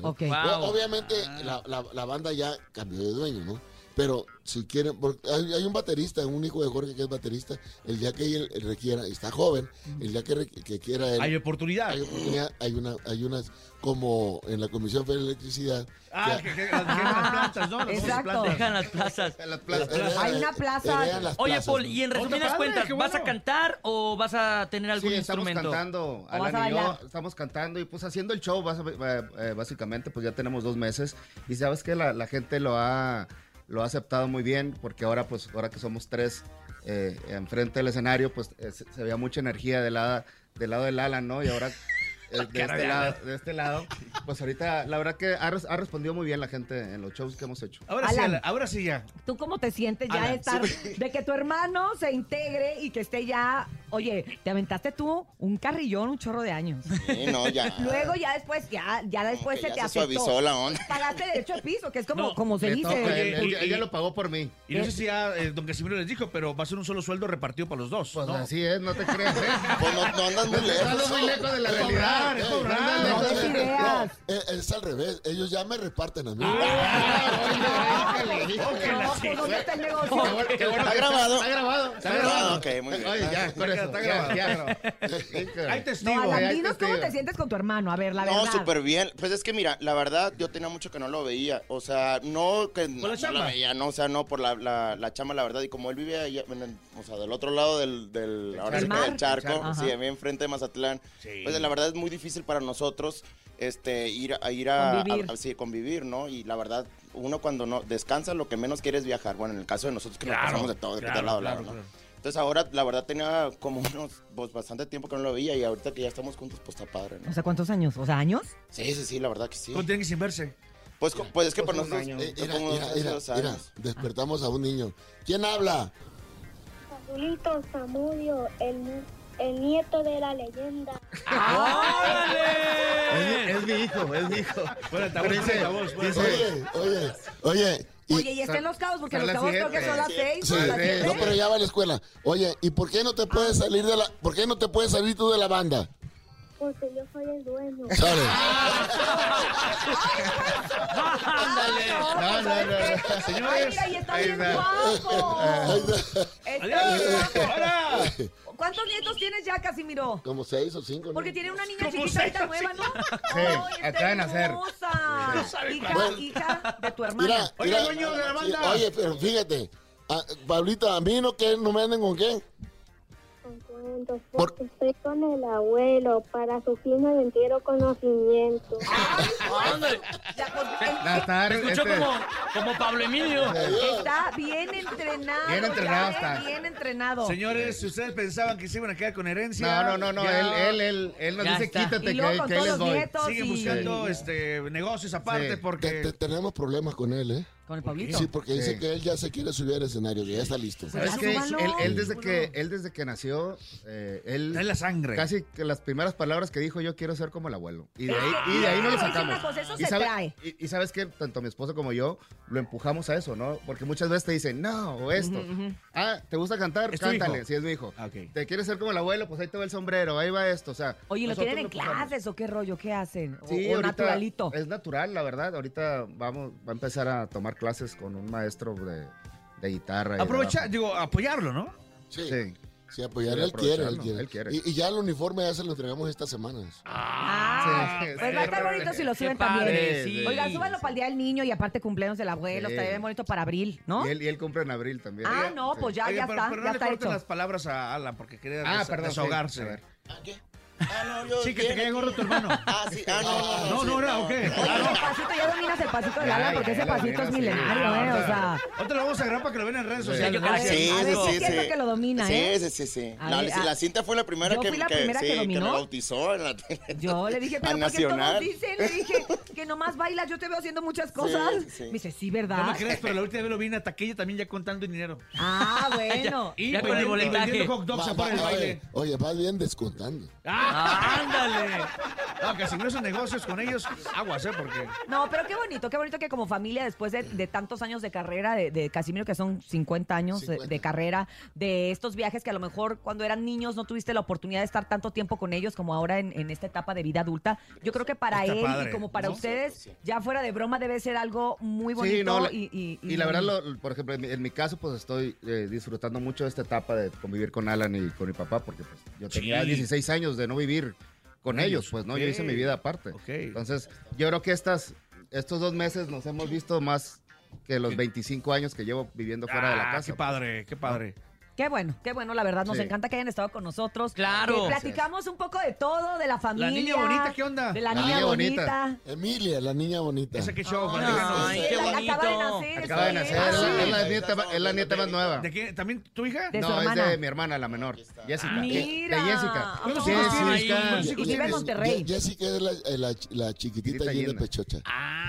[SPEAKER 20] Obviamente la, la- la banda ya cambió de dueño, ¿no? Pero si quieren, porque hay, hay un baterista, un hijo de Jorge que es baterista, el día que él requiera, está joven, el día que, re- que quiera él,
[SPEAKER 6] Hay oportunidad.
[SPEAKER 20] hay oportunidad, hay una, hay unas, como en la Comisión Federal de Electricidad,
[SPEAKER 6] Ah,
[SPEAKER 20] que-
[SPEAKER 6] que, que, que las plantas, ¿no?
[SPEAKER 5] Exacto.
[SPEAKER 7] Dejan las plazas. [LAUGHS]
[SPEAKER 11] Las plazas.
[SPEAKER 5] Hay una plaza.
[SPEAKER 7] Oye, Paul,
[SPEAKER 20] ¿no?
[SPEAKER 7] y en resumidas cuentas, ¿vas a cantar o vas a tener algún
[SPEAKER 11] Sí, estamos
[SPEAKER 7] instrumento?
[SPEAKER 11] cantando,
[SPEAKER 5] ¿O vas
[SPEAKER 11] Alan y yo estamos cantando y pues haciendo el show, eh, eh, básicamente, pues ya tenemos dos meses y sabes que la, la gente lo ha, lo ha aceptado muy bien porque ahora pues, ahora que somos tres eh, enfrente del escenario, pues eh, se, se veía mucha energía del lado, del lado del Alan, ¿no? Y ahora [LAUGHS] eh, de, este lado, de este lado, pues ahorita la verdad que ha, res- ha respondido muy bien la gente en los shows que hemos hecho.
[SPEAKER 6] Ahora sí,
[SPEAKER 5] Alan.
[SPEAKER 6] Ahora sí ya.
[SPEAKER 5] ¿Tú cómo te sientes ya de
[SPEAKER 6] Alan,
[SPEAKER 5] de que tu hermano se integre y que esté ya, oye, te aventaste tú un carrillón, un chorro de años.
[SPEAKER 21] Sí, no, ya.
[SPEAKER 5] Luego ya después, ya, ya después se
[SPEAKER 21] ya
[SPEAKER 5] te
[SPEAKER 21] se
[SPEAKER 5] aceptó.
[SPEAKER 21] suavizó la onda.
[SPEAKER 5] Pagaste derecho de piso, que es como,
[SPEAKER 6] No,
[SPEAKER 5] como se dice.
[SPEAKER 6] Oye,
[SPEAKER 11] ella lo pagó por mí.
[SPEAKER 6] Y no sé si ya eh, don Casimiro les dijo, pero va a ser un solo sueldo repartido para los dos.
[SPEAKER 11] Pues
[SPEAKER 6] ¿no?
[SPEAKER 11] así es, no te creas. ¿eh?
[SPEAKER 21] Pues no, no andas muy lejos.
[SPEAKER 11] Estás muy lejos de la
[SPEAKER 6] Es
[SPEAKER 11] realidad.
[SPEAKER 6] es
[SPEAKER 11] eh,
[SPEAKER 6] cobrar.
[SPEAKER 20] Eh, es al revés, ellos ya me reparten a mí.
[SPEAKER 11] Ah,
[SPEAKER 5] pues, ¿dónde está
[SPEAKER 21] grabado.
[SPEAKER 11] Está grabado. Está
[SPEAKER 21] Ah,
[SPEAKER 11] grabado.
[SPEAKER 21] ok, muy bien.
[SPEAKER 11] Oye, ya, eso.
[SPEAKER 6] está grabado.
[SPEAKER 11] ya.
[SPEAKER 6] Hay
[SPEAKER 5] No. Alan, dinos cómo te sientes con tu hermano, a ver, la
[SPEAKER 21] No,
[SPEAKER 5] verdad.
[SPEAKER 21] súper bien. Pues es que mira, la verdad, yo tenía mucho que no lo veía. O sea, no que no, no lo veía, no, o sea, no por la, la, la chamba, la verdad. Y como él vive en el- o sea, del otro lado del, del, ahora sí que del charco, sí, mí enfrente de Mazatlán.
[SPEAKER 6] Sí.
[SPEAKER 21] Pues la verdad es muy difícil para nosotros este ir a ir a,
[SPEAKER 5] Convivir.
[SPEAKER 21] a- a- sí, convivir, ¿no? Y la verdad, uno cuando no descansa, lo que menos quiere es viajar. Bueno, en el caso de nosotros que
[SPEAKER 6] Claro,
[SPEAKER 21] nos pasamos de todo, de
[SPEAKER 6] claro,
[SPEAKER 21] todo lado a
[SPEAKER 6] claro,
[SPEAKER 21] lado, ¿no? Entonces ahora, la verdad, tenía como unos, pues, bastante tiempo que no lo veía y ahorita que ya estamos juntos, pues está padre, ¿no?
[SPEAKER 5] O sea, ¿cuántos años? O sea, ¿años?
[SPEAKER 21] Sí, sí, sí, la verdad que sí.
[SPEAKER 6] ¿Cómo tienen que sin verse?
[SPEAKER 21] Pues, co- pues es que
[SPEAKER 11] Pues
[SPEAKER 21] para
[SPEAKER 11] un
[SPEAKER 21] nosotros
[SPEAKER 11] año.
[SPEAKER 20] Eh, mira,
[SPEAKER 21] como
[SPEAKER 20] mira,
[SPEAKER 21] hace
[SPEAKER 20] mira,
[SPEAKER 21] dos
[SPEAKER 20] mira,
[SPEAKER 21] años.
[SPEAKER 20] despertamos a un niño. ¿Quién habla?
[SPEAKER 14] Azulito Zamudio, el, el nieto de la leyenda.
[SPEAKER 6] ¡Órale!
[SPEAKER 11] Es, mi- es mi hijo, es mi hijo. Pero dice-
[SPEAKER 6] altavoz, fuera
[SPEAKER 11] dice-
[SPEAKER 6] altavoz.
[SPEAKER 20] Oye, oye, oye,
[SPEAKER 5] Oye, y está en Los Cabos, porque Los Cabos creo que son las seis,
[SPEAKER 20] Sí,
[SPEAKER 5] ¿no? Las siete.
[SPEAKER 20] no, pero ya va a la escuela. Oye, ¿y por qué no te puedes salir de la, por qué no te puedes salir tú de la banda?
[SPEAKER 14] Porque yo soy el dueño. [LAUGHS]
[SPEAKER 20] Sale.
[SPEAKER 11] No, no, no, no.
[SPEAKER 5] Ay,
[SPEAKER 11] Señores.
[SPEAKER 5] mira, y está bien guapo.
[SPEAKER 20] Ay.
[SPEAKER 5] Está bien guapo. ¿Cuántos nietos tienes ya, Casimiro?
[SPEAKER 20] Como seis o cinco, ¿no?
[SPEAKER 5] Porque tiene una niña chiquita ahorita nueva, ¿no?
[SPEAKER 11] Sí,
[SPEAKER 5] Ay, está
[SPEAKER 11] acaba de nacer.
[SPEAKER 5] hermosa. Hija,
[SPEAKER 20] Bueno.
[SPEAKER 5] hija de tu hermana.
[SPEAKER 20] Mira,
[SPEAKER 6] Oye,
[SPEAKER 20] mira,
[SPEAKER 6] dueño de la
[SPEAKER 20] sí,
[SPEAKER 6] banda.
[SPEAKER 20] oye, pero fíjate, ah, Pablito, a mí no que no me anden con qué.
[SPEAKER 14] Porque estoy con el abuelo para su fino y entero conocimiento. [LAUGHS]
[SPEAKER 11] Tarde,
[SPEAKER 7] Escuchó
[SPEAKER 11] este,
[SPEAKER 7] como, como Pablo Emilio.
[SPEAKER 5] Está bien entrenado.
[SPEAKER 11] Bien entrenado
[SPEAKER 5] ya,
[SPEAKER 11] está.
[SPEAKER 5] eh, Bien entrenado.
[SPEAKER 6] Señores, si ustedes pensaban que se iban a quedar con herencia.
[SPEAKER 11] No, no, no, no. Él, él, él, él nos
[SPEAKER 7] Ya
[SPEAKER 11] dice
[SPEAKER 7] está.
[SPEAKER 11] quítate que, que les doy.
[SPEAKER 6] Siguen buscando este, negocios aparte
[SPEAKER 11] Sí.
[SPEAKER 20] Te-
[SPEAKER 6] porque.
[SPEAKER 20] te- tenemos problemas con él, ¿eh?
[SPEAKER 5] Con el Pablito.
[SPEAKER 20] Sí, porque dice
[SPEAKER 11] Sí.
[SPEAKER 20] que él ya se quiere subir al escenario, que ya está listo.
[SPEAKER 11] ¿Sabes
[SPEAKER 5] Ya
[SPEAKER 11] qué?
[SPEAKER 5] súbalo.
[SPEAKER 11] Él, él desde que, él desde que nació, eh, él
[SPEAKER 6] Trae la sangre.
[SPEAKER 11] casi que las primeras palabras que dijo yo quiero ser como el abuelo. Y de
[SPEAKER 5] Es
[SPEAKER 11] ahí,
[SPEAKER 5] que-
[SPEAKER 11] y de ahí no lo sacamos.
[SPEAKER 5] eso
[SPEAKER 11] y,
[SPEAKER 5] se
[SPEAKER 11] sabe-
[SPEAKER 5] trae.
[SPEAKER 11] y- y sabes que tanto mi esposa como yo lo empujamos a eso, ¿no? Porque muchas veces te dicen, no, o esto. Ah, ¿te gusta cantar?
[SPEAKER 6] ¿Es
[SPEAKER 11] Cántale, si es mi hijo.
[SPEAKER 6] Ah, ok.
[SPEAKER 11] ¿Te quieres ser como el abuelo? Pues ahí te va el sombrero, ahí va esto, o sea.
[SPEAKER 5] Oye, ¿lo tienen en clases o qué rollo? ¿Qué hacen? O,
[SPEAKER 11] Sí,
[SPEAKER 5] o naturalito.
[SPEAKER 11] Es natural, la verdad. Ahorita vamos, va a empezar a tomar clases con un maestro de, de guitarra. de
[SPEAKER 6] Aprovechar, digo, apoyarlo, ¿no?
[SPEAKER 20] Sí,
[SPEAKER 11] Sí.
[SPEAKER 20] sí, apoyar,
[SPEAKER 11] Sí,
[SPEAKER 20] él quiere, él quiere.
[SPEAKER 11] él quiere.
[SPEAKER 20] Y, y ya el uniforme ya se lo entregamos estas semanas.
[SPEAKER 5] Ah,
[SPEAKER 11] Sí,
[SPEAKER 5] pues
[SPEAKER 11] sí.
[SPEAKER 5] va a estar bonito si lo suben
[SPEAKER 7] padre,
[SPEAKER 5] también.
[SPEAKER 11] sí.
[SPEAKER 5] Oigan, súbanlo para el Día del Niño y aparte cumpleaños del abuelo.
[SPEAKER 11] Sí.
[SPEAKER 5] Está bien bonito para abril, ¿no?
[SPEAKER 11] Y él, y él compra en abril también.
[SPEAKER 5] Ah, no,
[SPEAKER 11] Sí.
[SPEAKER 5] pues ya,
[SPEAKER 6] Oye,
[SPEAKER 5] ya
[SPEAKER 6] pero,
[SPEAKER 5] está,
[SPEAKER 6] pero no
[SPEAKER 5] ya
[SPEAKER 6] le
[SPEAKER 5] está
[SPEAKER 6] corten
[SPEAKER 5] hecho.
[SPEAKER 6] las palabras a Alan porque quería
[SPEAKER 11] Ah,
[SPEAKER 6] des-
[SPEAKER 11] perdón, sí.
[SPEAKER 6] desahogarse.
[SPEAKER 11] A ver.
[SPEAKER 21] Ah, no, yo
[SPEAKER 6] Sí, que te cae gordo tu hermano. [LAUGHS]
[SPEAKER 21] Ah, sí. Ah, no, no, no.
[SPEAKER 6] No, era, ¿o qué?
[SPEAKER 5] Oye, ese pasito, ya dominas el pasito de Lala porque ese pasito es milenario, ¿eh? O sea,
[SPEAKER 6] Ahorita lo vamos a agarrar para que lo vean en redes sociales.
[SPEAKER 21] Sí, sí,
[SPEAKER 5] sí
[SPEAKER 21] sí,
[SPEAKER 5] siento
[SPEAKER 21] sí.
[SPEAKER 5] que lo domina,
[SPEAKER 21] sí,
[SPEAKER 5] ¿eh?
[SPEAKER 21] Sí, sí, La, cinta fue la primera que, me bautizó en la
[SPEAKER 5] yo le dije, [LAUGHS] pero ¿por qué todos
[SPEAKER 21] Nacional.
[SPEAKER 5] dicen? Le dije que nomás bailas, yo te veo haciendo muchas cosas.
[SPEAKER 21] Sí, sí.
[SPEAKER 5] Me dice, sí, ¿verdad?
[SPEAKER 6] No me creas, pero la última vez lo vi en la taquilla también ya contando dinero.
[SPEAKER 5] Ah, [LAUGHS] bueno.
[SPEAKER 6] Y
[SPEAKER 7] Ya con el boletaje.
[SPEAKER 6] hot dogs
[SPEAKER 20] Va-
[SPEAKER 6] el baile.
[SPEAKER 20] oye, vas bien descontando. [LAUGHS]
[SPEAKER 6] ¡Ah, ándale! No, que si no esos negocios con ellos, aguas, ¿eh? Porque...
[SPEAKER 5] No, pero qué bonito, qué bonito que como familia, después de, de tantos años de carrera, de, de Casimiro, que son 50 años de-
[SPEAKER 20] 50.
[SPEAKER 5] De, carrera, de estos viajes que a lo mejor cuando eran niños no tuviste la oportunidad de estar tanto tiempo con ellos como ahora en, en esta etapa de vida adulta. Yo creo que para
[SPEAKER 6] Está
[SPEAKER 5] él
[SPEAKER 6] padre,
[SPEAKER 5] y como para
[SPEAKER 6] ¿no?
[SPEAKER 5] Ustedes, ya fuera de broma, debe ser algo muy bonito.
[SPEAKER 11] Sí, no, la-
[SPEAKER 5] y, y-
[SPEAKER 11] Y la verdad, lo- por ejemplo, en mi, en mi caso, pues estoy eh, disfrutando mucho de esta etapa de convivir con Alan y con mi papá, porque pues, yo tenía
[SPEAKER 6] Sí.
[SPEAKER 11] 16 años de no vivir con
[SPEAKER 6] Ellos,
[SPEAKER 11] ellos, pues, ¿no? Yo hice mi vida aparte. Entonces, yo creo que estas, estos dos meses nos hemos visto más que los 25 años que llevo viviendo fuera de la
[SPEAKER 6] Ah,
[SPEAKER 11] casa.
[SPEAKER 6] Qué padre, qué padre.
[SPEAKER 5] Qué bueno, qué bueno, la verdad, nos
[SPEAKER 11] Sí.
[SPEAKER 5] encanta que hayan estado con nosotros.
[SPEAKER 7] Claro.
[SPEAKER 5] Que platicamos un poco de todo, de la familia.
[SPEAKER 6] niña bonita, ¿qué onda?
[SPEAKER 5] De la,
[SPEAKER 11] La
[SPEAKER 5] niña,
[SPEAKER 11] niña
[SPEAKER 5] bonita.
[SPEAKER 11] bonita.
[SPEAKER 20] Emilia, la niña bonita.
[SPEAKER 6] Ese que show, platícanos.
[SPEAKER 7] Ay, qué
[SPEAKER 5] La-
[SPEAKER 7] bonito.
[SPEAKER 5] Acaba de nacer.
[SPEAKER 11] Acaba de nacer, es, la,
[SPEAKER 5] Ah,
[SPEAKER 11] es la nieta, ma- es la nieta más nueva.
[SPEAKER 6] ¿De qué? ¿También tu hija?
[SPEAKER 5] De su
[SPEAKER 11] no, es de mi hermana, la menor, Jessica.
[SPEAKER 5] Mira.
[SPEAKER 11] De Jessica.
[SPEAKER 6] ¿Cuántos
[SPEAKER 5] Ay,
[SPEAKER 6] hijos tienes?
[SPEAKER 11] Jessica.
[SPEAKER 6] ¿Cuántos
[SPEAKER 5] Y
[SPEAKER 6] hijos
[SPEAKER 5] vive en
[SPEAKER 6] tienes?
[SPEAKER 5] Monterrey.
[SPEAKER 20] Jessica es la, eh, la, la chiquitita llena de pechocha.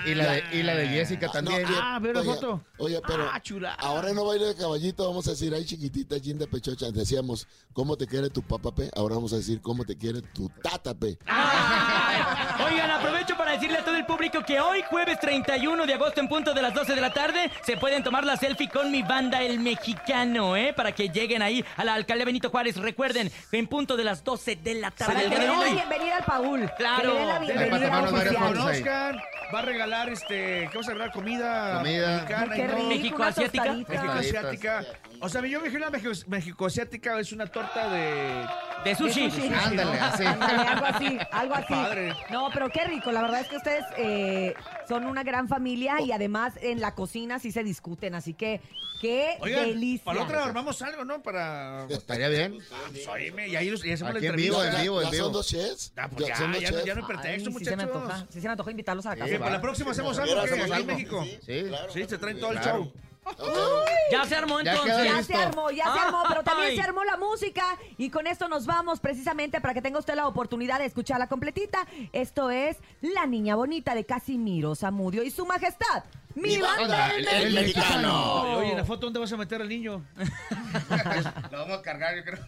[SPEAKER 11] Y la de, y la de Jessica
[SPEAKER 20] Ah,
[SPEAKER 11] también.
[SPEAKER 20] no,
[SPEAKER 6] Ah, veo la foto.
[SPEAKER 20] Oye, pero
[SPEAKER 6] Ah, chula.
[SPEAKER 20] ahora no baile de caballito, vamos a decir, ay chiquitita, de pechocha. Decíamos, ¿cómo te quiere tu papá, pe? Ahora vamos a decir, ¿cómo te quiere tu tata, pe?
[SPEAKER 7] Ay, Oigan, aprovecho para decirle a todo el público que hoy, jueves 31 de agosto, en punto de las 12 de la tarde, se pueden tomar la selfie con mi banda El Mexicano, ¿eh? Para que lleguen ahí a la alcaldía Benito Juárez. Recuerden, en punto de las 12 de la tarde.
[SPEAKER 5] Para
[SPEAKER 7] el
[SPEAKER 5] que
[SPEAKER 7] día
[SPEAKER 5] le
[SPEAKER 7] de
[SPEAKER 5] den la
[SPEAKER 7] hoy.
[SPEAKER 5] bienvenida al Paul.
[SPEAKER 7] Claro.
[SPEAKER 5] Que le den la bienvenida
[SPEAKER 6] va a regalar este, ¿qué vas a regalar? Comida,
[SPEAKER 11] Comida.
[SPEAKER 6] mexicana.
[SPEAKER 5] Qué rico,
[SPEAKER 7] México
[SPEAKER 5] una
[SPEAKER 7] asiática.
[SPEAKER 6] México asiática. O sea, yo me imagino la México, asiática es una torta de...
[SPEAKER 7] De sushi.
[SPEAKER 5] De sushi.
[SPEAKER 11] Ándale, así.
[SPEAKER 5] Ándale, algo así, algo así.
[SPEAKER 6] Padre.
[SPEAKER 5] No, pero qué rico. La verdad es que ustedes eh, son una gran familia y además en la cocina sí se discuten. Así que qué
[SPEAKER 6] Oigan,
[SPEAKER 5] delicia.
[SPEAKER 6] para la otra armamos algo, ¿no? Para...
[SPEAKER 11] Estaría bien.
[SPEAKER 6] Pues, oíme, y ahí, los- y hacemos
[SPEAKER 11] Aquí
[SPEAKER 6] la
[SPEAKER 11] en vivo,
[SPEAKER 6] entrevista.
[SPEAKER 11] en vivo, en
[SPEAKER 20] ¿Ya
[SPEAKER 11] vivo.
[SPEAKER 20] son dos chefs?
[SPEAKER 6] Ah, pues ya,
[SPEAKER 20] son dos
[SPEAKER 6] no-
[SPEAKER 20] chefs?
[SPEAKER 6] ya no hay pretexto,
[SPEAKER 5] Ay, sí se me
[SPEAKER 6] muchachos.
[SPEAKER 5] antoja. Sí se me antoja invitarlos a la
[SPEAKER 11] Sí,
[SPEAKER 5] casa.
[SPEAKER 6] Que para la próxima hacemos algo, ¿qué?
[SPEAKER 21] hacemos
[SPEAKER 6] Ahí en
[SPEAKER 21] algo.
[SPEAKER 6] México.
[SPEAKER 11] Sí.
[SPEAKER 6] Sí, se traen todo el
[SPEAKER 11] Claro.
[SPEAKER 6] show.
[SPEAKER 7] Ya se armó entonces.
[SPEAKER 5] Ya se armó, ya se armó, pero también
[SPEAKER 7] Ay.
[SPEAKER 5] se armó la música y con esto nos vamos precisamente para que tenga usted la oportunidad de escucharla completita. Esto es La Niña Bonita de Casimiro Zamudio y su majestad, mi,
[SPEAKER 21] Mi
[SPEAKER 5] banda
[SPEAKER 21] banda,
[SPEAKER 5] el,
[SPEAKER 21] el
[SPEAKER 5] mexicano.
[SPEAKER 6] Oye, oye, en la foto, ¿dónde vas a meter al niño? [LAUGHS]
[SPEAKER 11] Lo vamos a cargar, yo creo.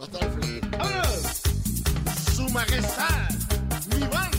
[SPEAKER 20] Va a estar.
[SPEAKER 6] ¡Vámonos!
[SPEAKER 15] Su majestad, mi banda,